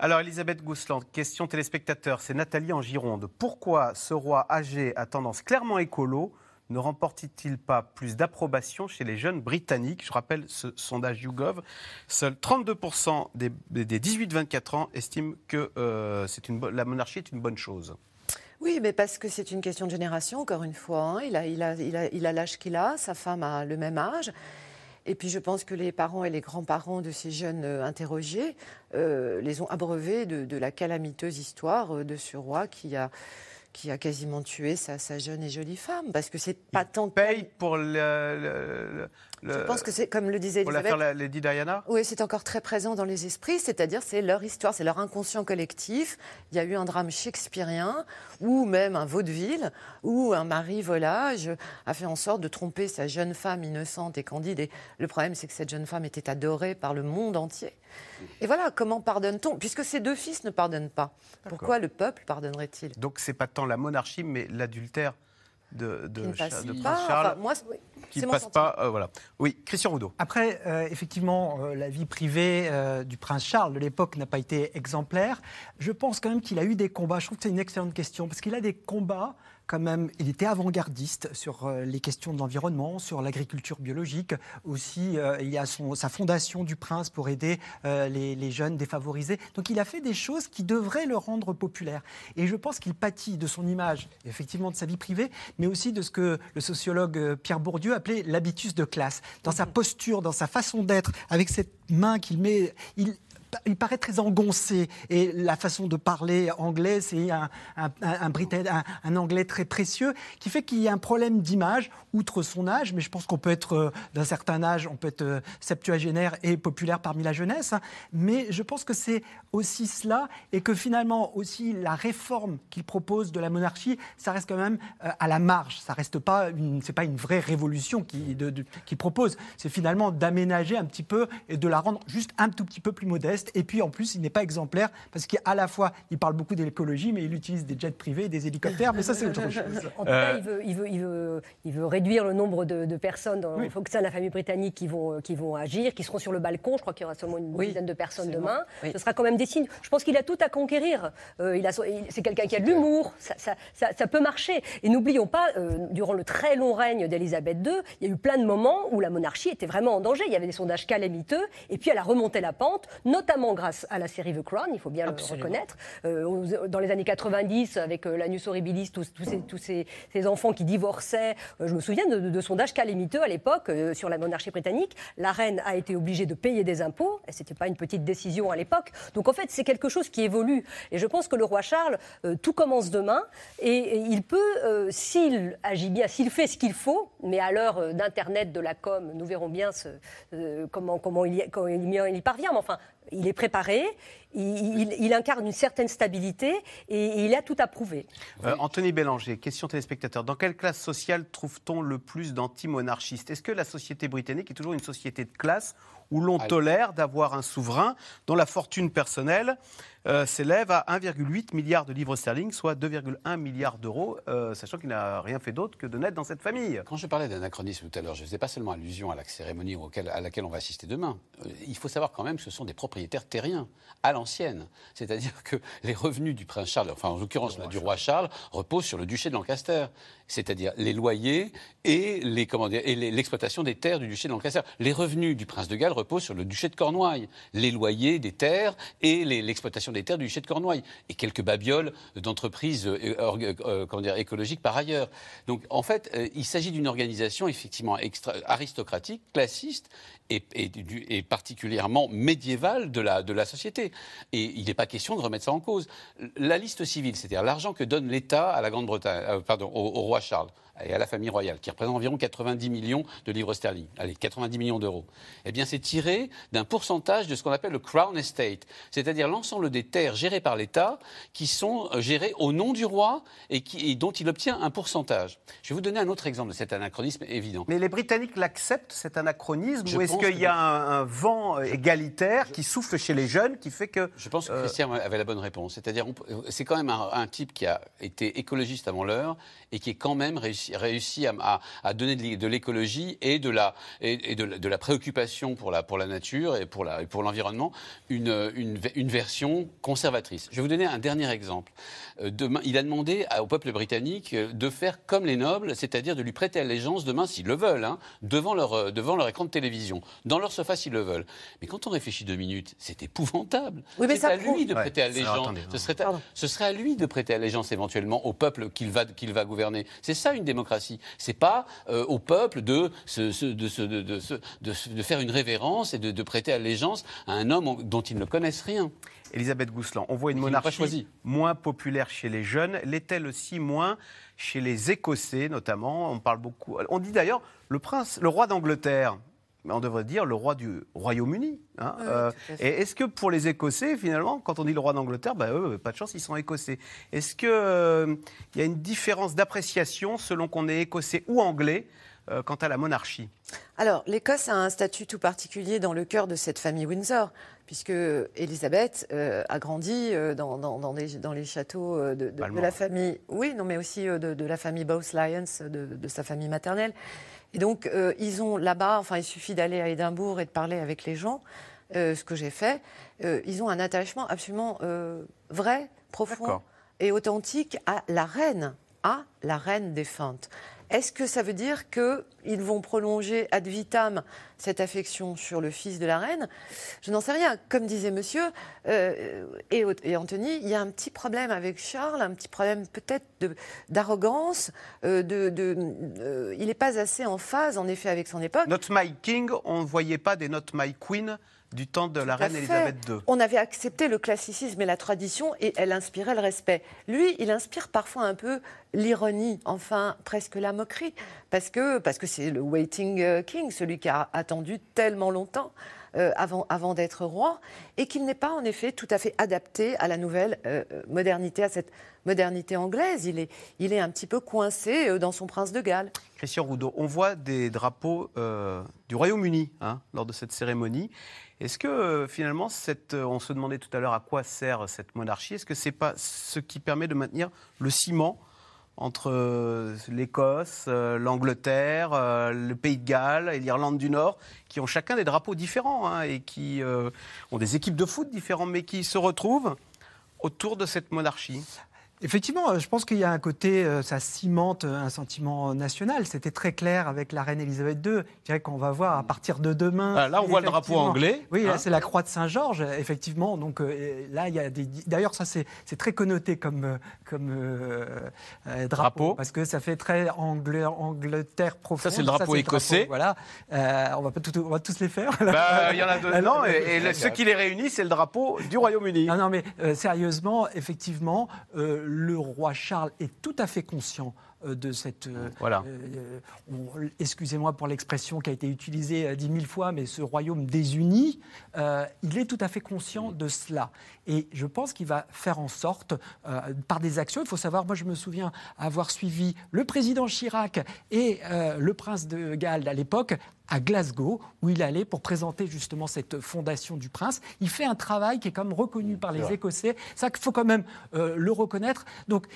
Alors, Elisabeth Gousland, question téléspectateur, c'est Nathalie en Gironde. Pourquoi ce roi âgé à tendance clairement écolo ne remporte-t-il pas plus d'approbation chez les jeunes britanniques Je rappelle ce sondage YouGov. Seuls 32% des, 18-24 ans estiment que euh, la monarchie est une bonne chose. Oui, mais parce que c'est une question de génération, encore une fois. Hein. Il a l'âge qu'il a, sa femme a le même âge. Et puis je pense que les parents et les grands-parents de ces jeunes euh, interrogés euh, les ont abreuvés de, la calamiteuse histoire de ce roi qui a qui a quasiment tué sa, sa, jeune et jolie femme, parce que c'est pas tant paye pour le, Je pense que c'est comme le disait pour Elisabeth. Pour Lady Diana. Oui, c'est encore très présent dans les esprits, c'est-à-dire c'est leur histoire, c'est leur inconscient collectif. Il y a eu un drame shakespearien ou même un vaudeville où un mari volage a fait en sorte de tromper sa jeune femme innocente et candide. Et le problème, c'est que cette jeune femme était adorée par le monde entier. Et voilà, comment pardonne-t-on Puisque ces deux fils ne pardonnent pas, pourquoi le peuple pardonnerait-il? Donc c'est pas tant la monarchie, mais l'adultère de, de, de Prince Charles moi, qui ne passe pas. Euh, voilà. Oui, Christian Roudot. Après, euh, effectivement, euh, la vie privée du prince Charles de l'époque n'a pas été exemplaire. Je pense quand même qu'il a eu des combats. Je trouve que c'est une excellente question parce qu'il a des combats quand même, il était avant-gardiste sur euh, les questions de l'environnement, sur l'agriculture biologique. Aussi, euh, il y a son, sa fondation du Prince pour aider euh, les, jeunes défavorisés. Donc, il a fait des choses qui devraient le rendre populaire. Et je pense qu'il pâtit de son image, effectivement de sa vie privée, mais aussi de ce que le sociologue Pierre Bourdieu appelait l'habitus de classe. Dans sa posture, dans sa façon d'être, avec cette main qu'il met, il, il paraît très engoncé. Et la façon de parler anglais, c'est un, anglais très précieux qui fait qu'il y a un problème d'image outre son âge, mais je pense qu'on peut être euh, d'un certain âge, on peut être euh, septuagénaire et populaire parmi la jeunesse, hein. mais je pense que c'est aussi cela et que finalement aussi la réforme qu'il propose de la monarchie, ça reste quand même euh, à la marge, ça reste pas c'est pas une vraie révolution qu'il qui propose, c'est finalement d'aménager un petit peu et de la rendre juste un tout petit peu plus modeste et puis en plus, il n'est pas exemplaire parce qu'à la fois, il parle beaucoup d'écologie, mais il utilise des jets privés, des hélicoptères. Mais ça, c'est autre chose. [laughs] En tout cas, il veut, il, veut, il, veut, il veut, réduire le nombre de, personnes dans oui. de la famille britannique qui vont, qui vont agir, qui seront sur le balcon. Je crois qu'il y aura seulement une dizaine de personnes demain. Ce sera quand même des signes. Je pense qu'il a tout à conquérir. Euh, c'est quelqu'un qui a de l'humour. Ça, ça, ça, peut marcher. Et n'oublions pas, euh, durant le très long règne d'Elisabeth II, il y a eu plein de moments où la monarchie était vraiment en danger. Il y avait des sondages calamiteux. Et puis elle a remonté la pente, notamment notamment grâce à la série The Crown, il faut bien le reconnaître. Euh, dans les années 90, avec euh, l'Anus Horribilis, tous, ces, tous ces, enfants qui divorçaient, euh, je me souviens de, sondages calamiteux à l'époque sur la monarchie britannique. La reine a été obligée de payer des impôts, et ce n'était pas une petite décision à l'époque. Donc en fait, c'est quelque chose qui évolue. Et je pense que le roi Charles, tout commence demain, et, il peut, s'il agit bien, s'il fait ce qu'il faut, mais à l'heure d'Internet, de la com, nous verrons bien ce, comment, comment, il y, comment il y parvient. Mais enfin, il est préparé, il, incarne une certaine stabilité et, il a tout à prouver. Euh, Anthony Bélanger, question téléspectateur. Dans quelle classe sociale trouve-t-on le plus d'anti-monarchistes? Est-ce que la société britannique est toujours une société de classe où l'on tolère d'avoir un souverain dont la fortune personnelle euh, s'élève à 1,8 milliard de livres sterling, soit 2,1 milliards d'euros, euh, sachant qu'il n'a rien fait d'autre que de naître dans cette famille? Quand je parlais d'anachronisme tout à l'heure, je ne faisais pas seulement allusion à la cérémonie à laquelle on va assister demain. Euh, il faut savoir quand même que ce sont des propriétaires terriens, à l'ancienne. C'est-à-dire que les revenus du prince Charles, enfin en l'occurrence du roi Charles, reposent sur le duché de Lancaster. C'est-à-dire les loyers et l'exploitation des terres du duché de Lancaster. Les revenus du prince de Galles reposent sur le duché de Cornouailles. Les loyers des terres et l'exploitation des terres du duché de Cornouailles et quelques babioles d'entreprises euh, euh, euh, écologiques par ailleurs. Donc en fait, il s'agit d'une organisation effectivement extra aristocratique, classiste et, et, particulièrement médiévale de la, de la société. Et il n'est pas question de remettre ça en cause. La liste civile, c'est-à-dire l'argent que donne l'État à la Grande-Bretagne, pardon, au, roi Charles, et à la famille royale, qui représente environ 90 millions de livres sterling, allez, 90 millions d'euros, eh bien c'est tiré d'un pourcentage de ce qu'on appelle le Crown Estate, c'est-à-dire l'ensemble des terres gérées par l'État qui sont euh, gérées au nom du roi et, qui, dont il obtient un pourcentage. Je vais vous donner un autre exemple de cet anachronisme évident. Mais les Britanniques l'acceptent, cet anachronisme, ou est-ce qu'il y a un, vent égalitaire qui souffle chez les jeunes qui fait que... Je pense que euh, Christian avait la bonne réponse, c'est-à-dire c'est quand même un, un type qui a été écologiste avant l'heure et qui est quand même réussi, réussi à, à, donner de l'écologie et, de la, et, de, de, la préoccupation pour la, pour la nature et pour l'environnement pour une, une, une, version conservatrice. Je vais vous donner un dernier exemple. Euh, demain, il a demandé au peuple britannique euh, de faire comme les nobles, c'est-à-dire de lui prêter allégeance demain, s'ils le veulent, hein, devant, leur, euh, devant leur écran de télévision, dans leur sofa s'ils le veulent. Mais quand on réfléchit deux minutes, c'est épouvantable. Oui, c'est à lui de prêter allégeance. Ce serait, à, ce serait à lui de prêter allégeance éventuellement au peuple qu'il va, qu'il va gouverner. C'est ça une démocratie. C'est pas au peuple de, de, de, faire une révérence et de, prêter allégeance à un homme dont ils ne connaissent rien. Elisabeth Gousselan, on voit une monarchie moins populaire chez les jeunes. L'est-elle aussi moins chez les Écossais, notamment? On parle beaucoup. On dit d'ailleurs le prince, le roi d'Angleterre. Mais on devrait dire le roi du Royaume-Uni. Hein, euh, et est-ce que pour les Écossais, finalement, quand on dit le roi d'Angleterre, bah, eux, pas de chance, ils sont Écossais. Est-ce qu'il euh, y a une différence d'appréciation selon qu'on est Écossais ou Anglais euh, quant à la monarchie? Alors, l'Écosse a un statut tout particulier dans le cœur de cette famille Windsor, puisque Elisabeth euh, a grandi euh, dans, dans, les, châteaux de, la famille, oui, non, mais aussi de, la famille Bowes Lyons, de, sa famille maternelle. Et donc, ils ont là-bas, enfin, il suffit d'aller à Édimbourg et de parler avec les gens, ce que j'ai fait. ils ont un attachement absolument vrai, profond et authentique à la reine, à la reine défunte. Est-ce que ça veut dire qu'ils vont prolonger ad vitam cette affection sur le fils de la reine? Je n'en sais rien. Comme disait monsieur euh, et, Anthony, il y a un petit problème avec Charles, un petit problème peut-être d'arrogance. Euh, de, euh, il n'est pas assez en phase, en effet, avec son époque. Not My King, on ne voyait pas des Not My Queen du temps de la reine Elisabeth II. On avait accepté le classicisme et la tradition et elle inspirait le respect. Lui, il inspire parfois un peu l'ironie, enfin presque la moquerie, parce que parce que c'est le waiting euh, king, celui qui a attendu tellement longtemps. Euh, avant, avant d'être roi, et qu'il n'est pas en effet tout à fait adapté à la nouvelle euh, modernité, à cette modernité anglaise. Il est, il est un petit peu coincé dans son prince de Galles. Christian Roudot, on voit des drapeaux du Royaume-Uni hein, lors de cette cérémonie. Est-ce que finalement, cette, on se demandait tout à l'heure à quoi sert cette monarchie, est-ce que ce n'est pas ce qui permet de maintenir le ciment entre euh, l'Écosse, l'Angleterre, le Pays de Galles et l'Irlande du Nord, qui ont chacun des drapeaux différents hein, et qui ont des équipes de foot différentes, mais qui se retrouvent autour de cette monarchie Effectivement, euh, je pense qu'il y a un côté, euh, ça cimente un sentiment national. C'était très clair avec la reine Elisabeth II. Je dirais qu'on va voir à partir de demain. Ah, là, on voit le drapeau anglais. Oui, là, hein. c'est la croix de Saint-Georges, effectivement. Donc euh, là, il y a des. D'ailleurs, ça, c'est très connoté comme, comme drapeau, Parce que ça fait très Angleterre profonde. Ça, c'est le drapeau écossais. voilà. on, va pas on va tous les faire. Bah, il y en a deux. [laughs] Ah non, et, ce qui les réunit, c'est le drapeau du Royaume-Uni. Non, non, mais sérieusement, effectivement le roi Charles est tout à fait conscient de cette. Euh, voilà. Euh, excusez-moi pour l'expression qui a été utilisée dix mille fois, mais ce royaume désuni, il est tout à fait conscient de cela. Et je pense qu'il va faire en sorte, par des actions, il faut savoir, moi je me souviens avoir suivi le président Chirac et le prince de Galles à l'époque à Glasgow, où il allait pour présenter justement cette fondation du prince. Il fait un travail qui est comme reconnu par les Écossais. Ça, qu'il faut quand même euh, le reconnaître. Donc,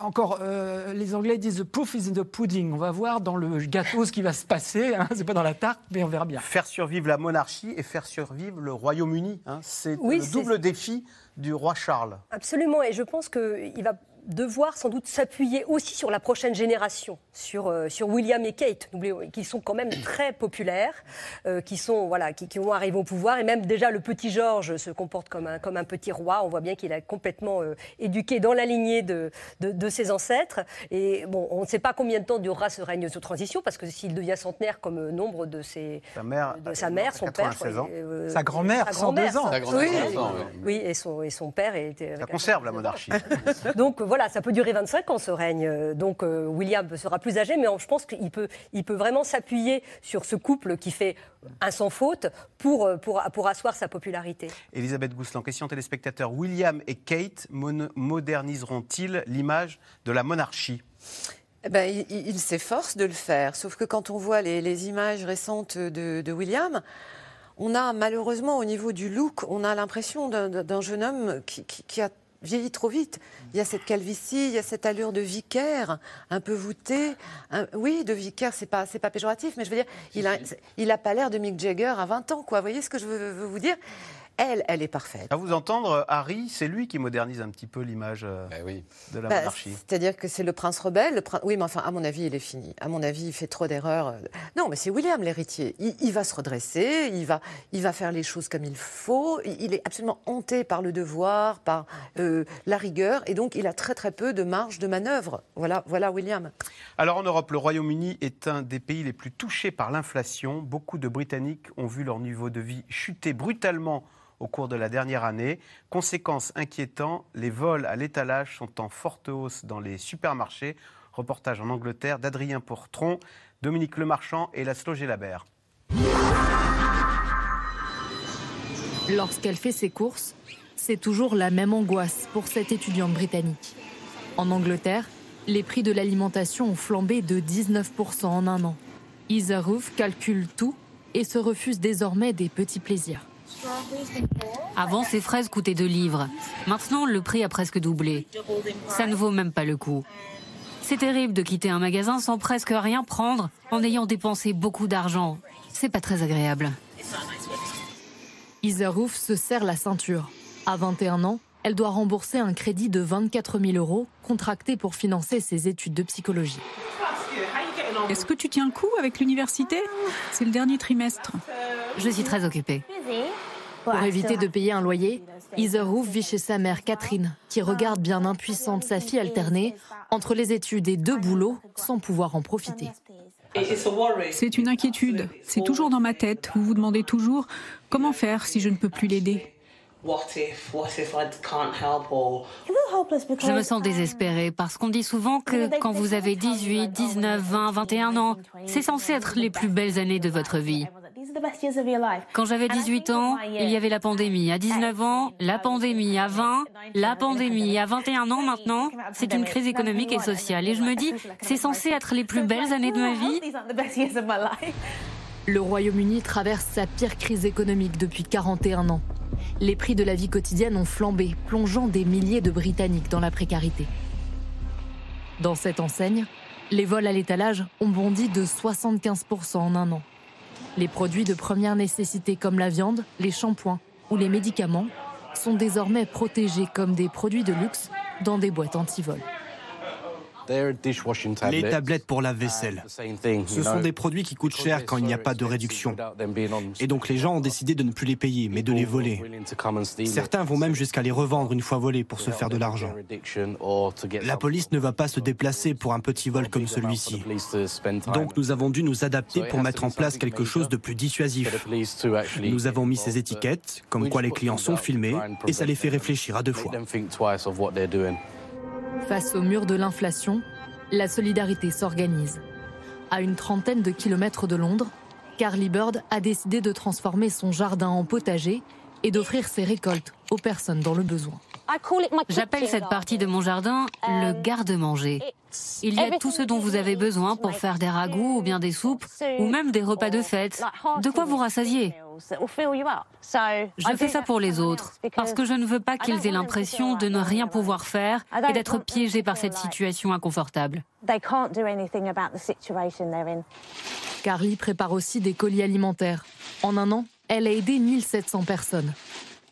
encore, euh, les Anglais disent the proof is in the pudding. On va voir dans le gâteau ce qui va se passer. Hein. C'est pas dans la tarte, mais on verra bien. Faire survivre la monarchie et faire survivre le Royaume-Uni, hein. c'est le double défi du roi Charles. Absolument, et je pense qu'il va devoir sans doute s'appuyer aussi sur la prochaine génération, sur, euh, sur William et Kate, qui sont quand même très populaires, euh, qui, sont, voilà, qui, vont arriver au pouvoir. Et même déjà, le petit George se comporte comme un, comme un petit roi. On voit bien qu'il a complètement euh, éduqué dans la lignée de, de, ses ancêtres. Et bon, on ne sait pas combien de temps durera ce règne de transition, parce que s'il devient centenaire comme nombre de, ses, sa mère, de sa mère, son père, sa grand-mère, 102 ans. oui, oui. et son, et son père était. Ça conserve la monarchie. [laughs] [laughs] Donc voilà, ça peut durer 25 ans ce règne. Donc William sera plus âgé, mais je pense qu'il peut, il peut vraiment s'appuyer sur ce couple qui fait un sans faute pour, pour, pour asseoir sa popularité. Elisabeth Gousselan, question téléspectateur. William et Kate moderniseront-ils l'image de la monarchie? Eh ben, il, s'efforce de le faire, sauf que quand on voit les, images récentes de, William, on a malheureusement au niveau du look, on a l'impression d'un jeune homme qui, a vieilli trop vite. Il y a cette calvitie, il y a cette allure de vicaire, un peu voûté. oui, de vicaire, c'est pas, pas péjoratif, mais je veux dire, il a, il a pas l'air de Mick Jagger à 20 ans, quoi. Vous voyez ce que je veux vous dire? Elle, elle est parfaite. À vous entendre, Harry, c'est lui qui modernise un petit peu l'image euh, eh de la bah, monarchie. C'est-à-dire que c'est le prince rebelle. Oui, mais enfin, à mon avis, il est fini. À mon avis, il fait trop d'erreurs. Non, mais c'est William l'héritier. Il, va se redresser, il va, il va faire les choses comme il faut. Il est absolument hanté par le devoir, par euh, la rigueur, et donc il a très très peu de marge de manœuvre. Voilà, voilà William. Alors en Europe, le Royaume-Uni est un des pays les plus touchés par l'inflation. Beaucoup de Britanniques ont vu leur niveau de vie chuter brutalement au cours de la dernière année. Conséquence inquiétant, les vols à l'étalage sont en forte hausse dans les supermarchés. Reportage en Angleterre d'Adrien Portron, Dominique Lemarchand et Laszlo Gélabert. Lorsqu'elle fait ses courses, c'est toujours la même angoisse pour cette étudiante britannique. En Angleterre, les prix de l'alimentation ont flambé de 19% en un an. Isa Roof calcule tout et se refuse désormais des petits plaisirs. Avant, ces fraises coûtaient 2 livres. Maintenant, le prix a presque doublé. Ça ne vaut même pas le coup. C'est terrible de quitter un magasin sans presque rien prendre en ayant dépensé beaucoup d'argent. C'est pas très agréable. Iserouf se serre la ceinture. À 21 ans, elle doit rembourser un crédit de 24 000 euros contracté pour financer ses études de psychologie. Est-ce que tu tiens le coup avec l'université? C'est le dernier trimestre. Je suis très occupée. Pour éviter de payer un loyer, Iserhouf vit chez sa mère Catherine, qui regarde bien impuissante sa fille alternée entre les études et deux boulots sans pouvoir en profiter. C'est une inquiétude. C'est toujours dans ma tête. Vous vous demandez toujours comment faire si je ne peux plus l'aider? Je me sens désespérée parce qu'on dit souvent que quand vous avez 18, 19, 20, 21 ans, c'est censé être les plus belles années de votre vie. Quand j'avais 18 ans, il y avait la pandémie. À 19 ans, la pandémie. À 20, la pandémie. À 21 ans maintenant, c'est une crise économique et sociale. Et je me dis, c'est censé être les plus belles années de ma vie. Le Royaume-Uni traverse sa pire crise économique depuis 41 ans. Les prix de la vie quotidienne ont flambé, plongeant des milliers de Britanniques dans la précarité. Dans cette enseigne, les vols à l'étalage ont bondi de 75% en un an. Les produits de première nécessité comme la viande, les shampoings ou les médicaments sont désormais protégés comme des produits de luxe dans des boîtes anti-vol. Les tablettes pour la vaisselle. Ce sont des produits qui coûtent cher quand il n'y a pas de réduction. Et donc les gens ont décidé de ne plus les payer, mais de les voler. Certains vont même jusqu'à les revendre une fois volés pour se faire de l'argent. La police ne va pas se déplacer pour un petit vol comme celui-ci. Donc nous avons dû nous adapter pour mettre en place quelque chose de plus dissuasif. Nous avons mis ces étiquettes, comme quoi les clients sont filmés, et ça les fait réfléchir à deux fois. Face au mur de l'inflation, la solidarité s'organise. À une trentaine de kilomètres de Londres, Carly Bird a décidé de transformer son jardin en potager et d'offrir ses récoltes aux personnes dans le besoin. J'appelle cette partie de mon jardin le garde-manger. Il y a tout ce dont vous avez besoin pour faire des ragoûts ou bien des soupes ou même des repas de fête. De quoi vous rassasier Je fais ça pour les autres parce que je ne veux pas qu'ils aient l'impression de ne rien pouvoir faire et d'être piégés par cette situation inconfortable. Carly prépare aussi des colis alimentaires. En un an, elle a aidé 1700 personnes.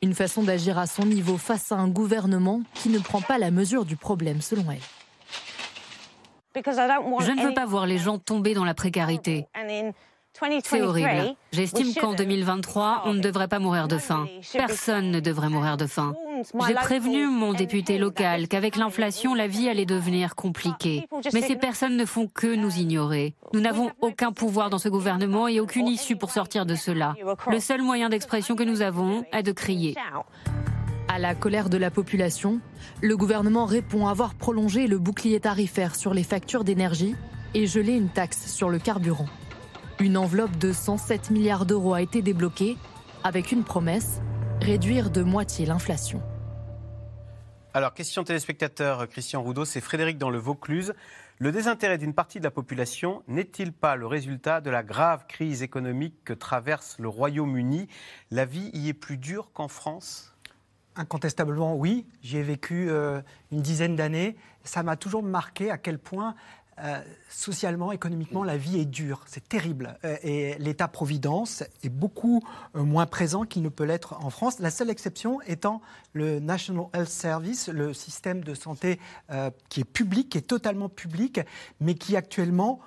Une façon d'agir à son niveau face à un gouvernement qui ne prend pas la mesure du problème, selon elle. Je ne veux pas voir les gens tomber dans la précarité. C'est horrible. J'estime qu'en 2023, on ne devrait pas mourir de faim. Personne ne devrait mourir de faim. J'ai prévenu mon député local qu'avec l'inflation, la vie allait devenir compliquée. Mais ces personnes ne font que nous ignorer. Nous n'avons aucun pouvoir dans ce gouvernement et aucune issue pour sortir de cela. Le seul moyen d'expression que nous avons est de crier. À la colère de la population, le gouvernement répond avoir prolongé le bouclier tarifaire sur les factures d'énergie et gelé une taxe sur le carburant. Une enveloppe de 107 milliards d'euros a été débloquée avec une promesse, réduire de moitié l'inflation. Alors, question téléspectateur Christian Roudot, c'est Frédéric dans le Vaucluse. Le désintérêt d'une partie de la population n'est-il pas le résultat de la grave crise économique que traverse le Royaume-Uni? La vie y est plus dure qu'en France? Incontestablement, oui. J'y ai vécu euh, une dizaine d'années. Ça m'a toujours marqué à quel point euh, socialement, économiquement, la vie est dure, c'est terrible. Euh, et l'État-providence est beaucoup euh, moins présent qu'il ne peut l'être en France. La seule exception étant le National Health Service, le système de santé qui est public, qui est totalement public, mais qui actuellement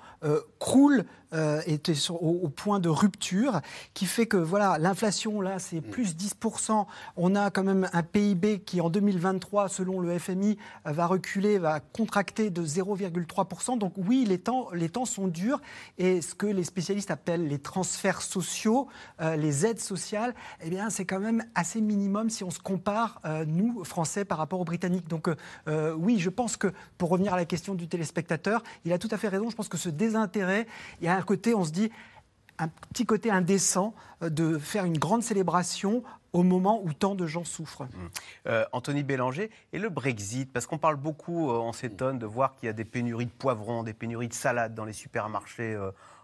croule euh, était au, point de rupture, qui fait que voilà, l'inflation, là, c'est mm. plus 10%. On a quand même un PIB qui, en 2023, selon le FMI, va reculer, va contracter de 0,3%. Donc oui, les temps, les temps sont durs. Et ce que les spécialistes appellent les transferts sociaux, euh, les aides sociales, eh bien, c'est quand même assez minimum si on se compare, euh, nous, Français, par rapport aux Britanniques. Donc oui, je pense que, pour revenir à la question du téléspectateur, il a tout à fait raison. Je pense que ce désintérêt, il y a côté, on se dit, un petit côté indécent euh, de faire une grande célébration au moment où tant de gens souffrent. Mmh. Euh, Anthony Bélanger, et le Brexit Parce qu'on parle beaucoup, euh, on s'étonne de voir qu'il y a des pénuries de poivrons, des pénuries de salades dans les supermarchés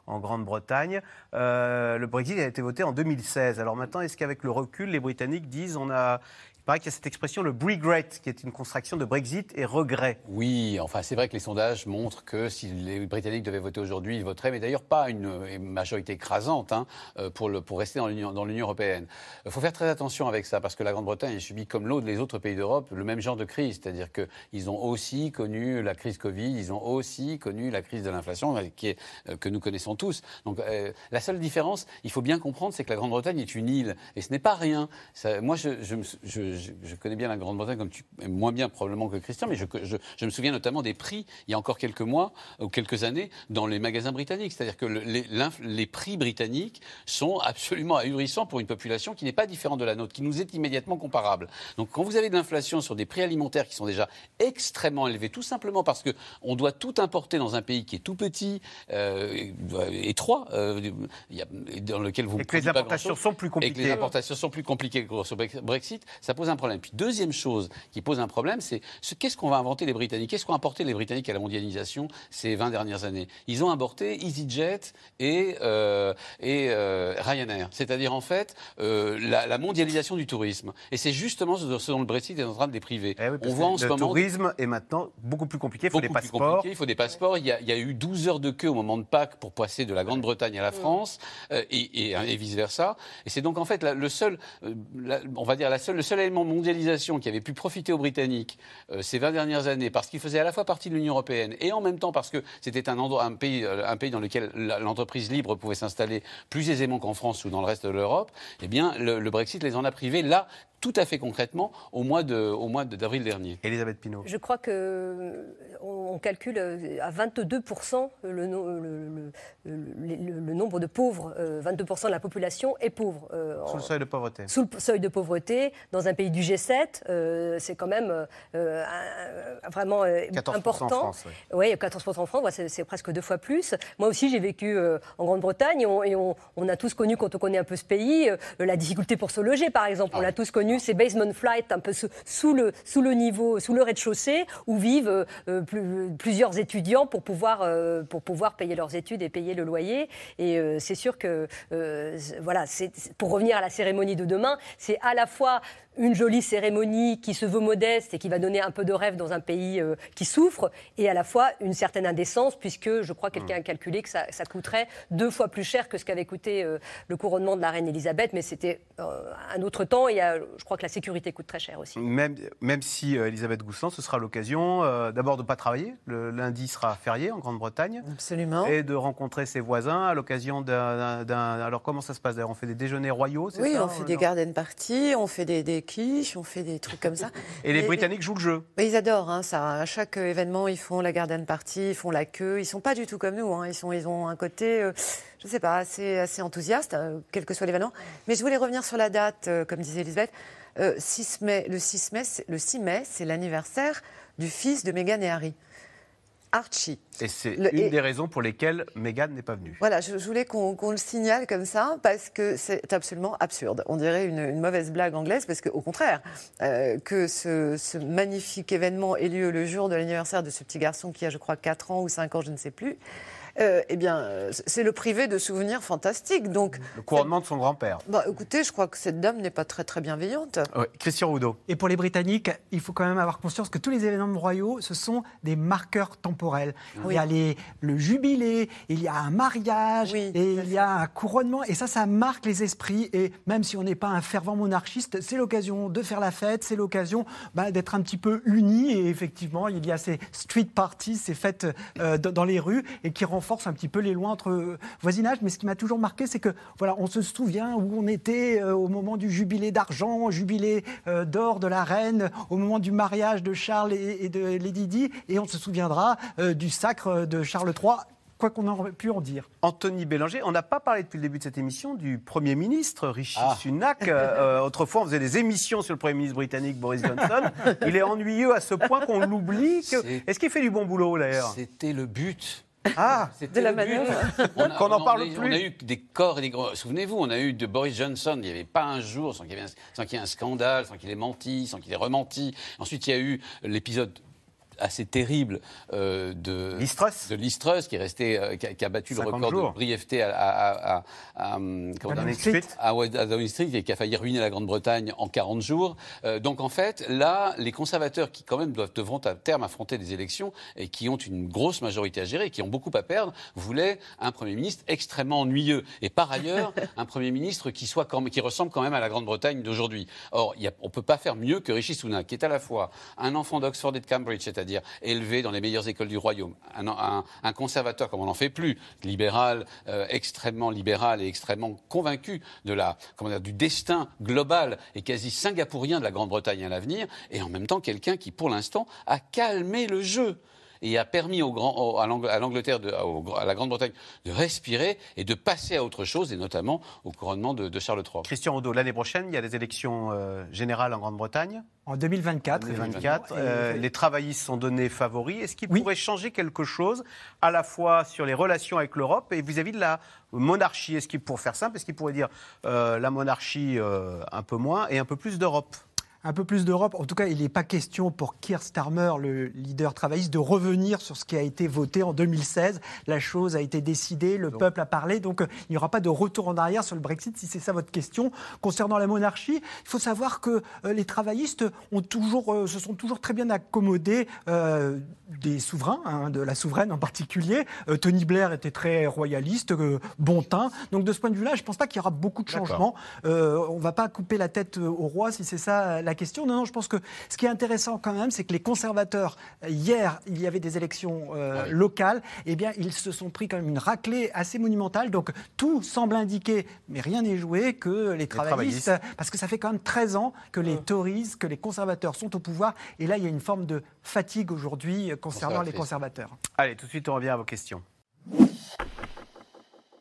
en Grande-Bretagne. le Brexit a été voté en 2016. Alors maintenant, est-ce qu'avec le recul, les Britanniques disent on a, paraît qu'il y a cette expression, le regret, qui est une contraction de Brexit et regret. Oui, enfin, c'est vrai que les sondages montrent que si les Britanniques devaient voter aujourd'hui, ils voteraient, mais d'ailleurs pas une majorité écrasante hein, euh, pour, rester dans l'Union européenne. Il faut faire très attention avec ça, parce que la Grande-Bretagne a subi, comme l'autre, les autres pays d'Europe, le même genre de crise. C'est-à-dire qu'ils ont aussi connu la crise Covid, ils ont aussi connu la crise de l'inflation, euh, euh, que nous connaissons tous. Donc, la seule différence, il faut bien comprendre, c'est que la Grande-Bretagne est une île, et ce n'est pas rien. moi, je, je je, connais bien la Grande-Bretagne, comme tu, moins bien probablement que Christian, mais je, me souviens notamment des prix, il y a encore quelques mois ou quelques années, dans les magasins britanniques. C'est-à-dire que les, prix britanniques sont absolument ahurissants pour une population qui n'est pas différente de la nôtre, qui nous est immédiatement comparable. Donc quand vous avez de l'inflation sur des prix alimentaires qui sont déjà extrêmement élevés, tout simplement parce qu'on doit tout importer dans un pays qui est tout petit, euh, étroit, euh, dans lequel vous... Et que les importations sont plus compliquées. Et que les importations sont plus compliquées que sur Brexit, ça pose un problème. Puis deuxième chose qui pose un problème, c'est qu'est-ce qu'on va inventer les Britanniques? Qu'est-ce qu'ont apporté les Britanniques à la mondialisation ces 20 dernières années? Ils ont importé EasyJet et, euh, et euh, Ryanair. C'est-à-dire en fait euh, la, mondialisation du tourisme. Et c'est justement ce dont le Brexit est en train de les priver. Eh On voit en le ce moment... tourisme est maintenant beaucoup plus compliqué. Il faut des passeports. Il faut des passeports. Il y, a, il y, a, eu 12 heures de queue au moment de Pâques pour passer de la Grande-Bretagne à la France et, et, vice-versa. Et c'est donc en fait le seul, on va dire la seule, le seul élément mondialisation qui avait pu profiter aux Britanniques euh, ces 20 dernières années, parce qu'ils faisaient à la fois partie de l'Union européenne et en même temps parce que c'était un, un, pays, euh, un pays dans lequel l'entreprise libre pouvait s'installer plus aisément qu'en France ou dans le reste de l'Europe, eh bien, le, Brexit les en a privés. Là tout à fait concrètement au mois de, au mois d'avril dernier. Elisabeth Pinault. Je crois que on calcule à 22 le, le, le, nombre de pauvres, 22% euh, de la population est pauvre. Euh, sous le seuil de pauvreté. Sous le seuil de pauvreté, dans un pays du G7, euh, c'est quand même vraiment important. En France, oui. 14% en France, c'est presque deux fois plus. Moi aussi, j'ai vécu en Grande-Bretagne et, on, a tous connu, quand on connaît un peu ce pays, la difficulté pour se loger, par exemple. On l'a tous connu ces basement flights un peu sous le, niveau, sous le rez-de-chaussée, où vivent euh, plusieurs étudiants pour pouvoir, euh, payer leurs études et payer le loyer. Et euh, c'est sûr que, voilà, pour revenir à la cérémonie de demain, c'est à la fois une jolie cérémonie qui se veut modeste et qui va donner un peu de rêve dans un pays euh, qui souffre, et à la fois une certaine indécence, puisque je crois que quelqu'un a calculé que ça, coûterait deux fois plus cher que ce qu'avait coûté euh, le couronnement de la reine Elisabeth, mais c'était euh, un autre temps, et je crois que la sécurité coûte très cher aussi. Même, même si Elisabeth Goussan, ce sera l'occasion d'abord de ne pas travailler, le lundi sera férié en Grande-Bretagne, Absolument. et de rencontrer ses voisins à l'occasion d'un... Alors comment ça se passe? D'ailleurs On fait des déjeuners royaux, c'est oui, ça Oui, on fait des garden parties, on fait des, des quiche, on fait des trucs comme ça. [laughs] Et les Britanniques jouent le jeu Ils adorent hein, ça. À chaque événement, ils font la garden party, ils font la queue. Ils sont pas du tout comme nous. Hein. Ils, sont, ils ont un côté. Euh, je ne sais pas, assez, assez enthousiaste, quel que soit l'événement. Mais je voulais revenir sur la date, comme disait Elisabeth. 6 mai, le 6 mai, le 6 mai, c'est l'anniversaire du fils de Meghan et Harry. Archie. Et c'est une des raisons pour lesquelles Meghan n'est pas venue. Voilà, je, voulais qu'on le signale comme ça parce que c'est absolument absurde. On dirait une, mauvaise blague anglaise parce qu'au contraire, euh, que ce, ce, magnifique événement ait lieu le jour de l'anniversaire de ce petit garçon qui a, je crois, 4 ans ou 5 ans, je ne sais plus. Euh, eh bien, euh, c'est le privé de souvenirs fantastiques. Donc, le couronnement de son grand-père. Bah, écoutez, je crois que cette dame n'est pas très très bienveillante. Christian Roudot. Et pour les Britanniques, il faut quand même avoir conscience que tous les événements royaux, ce sont des marqueurs temporels. Il y a les, le jubilé, il y a un mariage, et il y a un couronnement, et ça, ça marque les esprits. Et même si on n'est pas un fervent monarchiste, c'est l'occasion de faire la fête, c'est l'occasion bah, d'être un petit peu unis. Et effectivement, il y a ces street parties, ces fêtes euh, dans les rues, et qui renforcent force un petit peu les lois entre euh, voisinages. Mais ce qui m'a toujours marqué, c'est que voilà, on se souvient où on était euh, au moment du jubilé d'argent, jubilé euh, d'or de la reine, au moment du mariage de Charles et, de Lady Di, et on se souviendra du sacre de Charles III quoi qu'on aurait pu en dire. Anthony Bélanger, on n'a pas parlé depuis le début de cette émission du Premier ministre, Rishi ah. Sunak. [laughs] autrefois, on faisait des émissions sur le Premier ministre britannique, Boris Johnson. [laughs] Il est ennuyeux à ce point qu'on l'oublie. Est-ce qu'il fait du bon boulot, d'ailleurs? C'était le but. Ah, [laughs] de la manœuvre. On, Qu'on en parle plus. On a eu des corps et des Souvenez-vous, on a eu de Boris Johnson, il n'y avait pas un jour sans qu'il y, ait un scandale, sans qu'il ait menti, sans qu'il ait rementi. Ensuite, il y a eu l'épisode assez terrible euh, de Listrus, de Listrus qui est resté, euh, qui, a, battu le record de brièveté à, à, à, à Downing Street. Street et qui a failli ruiner la Grande-Bretagne en 40 jours. Euh, donc en fait, là, les conservateurs qui quand même doivent, devront à terme affronter des élections et qui ont une grosse majorité à gérer, qui ont beaucoup à perdre, voulaient un Premier ministre extrêmement ennuyeux. Et par ailleurs, [laughs] un Premier ministre qui, soit quand, qui ressemble quand même à la Grande-Bretagne d'aujourd'hui. Or, y a, on ne peut pas faire mieux que Rishi Sunak, qui est à la fois un enfant d'Oxford et de Cambridge, c'est-à-dire c'est-à-dire élevé dans les meilleures écoles du royaume, un, conservateur comme on n'en fait plus, libéral, euh, extrêmement libéral et extrêmement convaincu de la, comment dire, du destin global et quasi singapourien de la Grande-Bretagne à l'avenir, et en même temps quelqu'un qui, pour l'instant, a calmé le jeu et a permis au grand, à l'Angleterre, à la Grande-Bretagne, de respirer et de passer à autre chose, et notamment au couronnement de, Charles III. Christian Odo, l'année prochaine, il y a des élections euh, générales en Grande-Bretagne En 2024. 2024. Euh, les travaillistes sont donnés favoris. Est-ce qu'il pourrait changer quelque chose, à la fois sur les relations avec l'Europe et vis-à-vis de la monarchie? Est-ce qu'il, pour faire simple, est-ce qu'il pourrait dire euh, la monarchie un peu moins et un peu plus d'Europe? Un peu plus d'Europe. En tout cas, il n'est pas question pour Keir Starmer, le leader travailliste, de revenir sur ce qui a été voté en 2016. La chose a été décidée, le peuple a parlé, donc il n'y aura pas de retour en arrière sur le Brexit, si c'est ça votre question. Concernant la monarchie, il faut savoir que euh, les travaillistes ont toujours, euh, se sont toujours très bien accommodés euh, des souverains, hein, de la souveraine en particulier. Tony Blair était très royaliste, bon teint. Donc de ce point de vue-là, je ne pense pas qu'il y aura beaucoup de changements. on ne va pas couper la tête au roi si c'est ça la question. Non, non, je pense que ce qui est intéressant quand même, c'est que les conservateurs, hier, il y avait des élections euh, locales, eh bien, ils se sont pris quand même une raclée assez monumentale. Donc, tout semble indiquer, mais rien n'est joué, que les, travaillistes, parce que ça fait quand même 13 ans que les Tories, que les conservateurs sont au pouvoir. Et là, il y a une forme de fatigue aujourd'hui concernant les conservateurs. Allez, tout de suite, on revient à vos questions.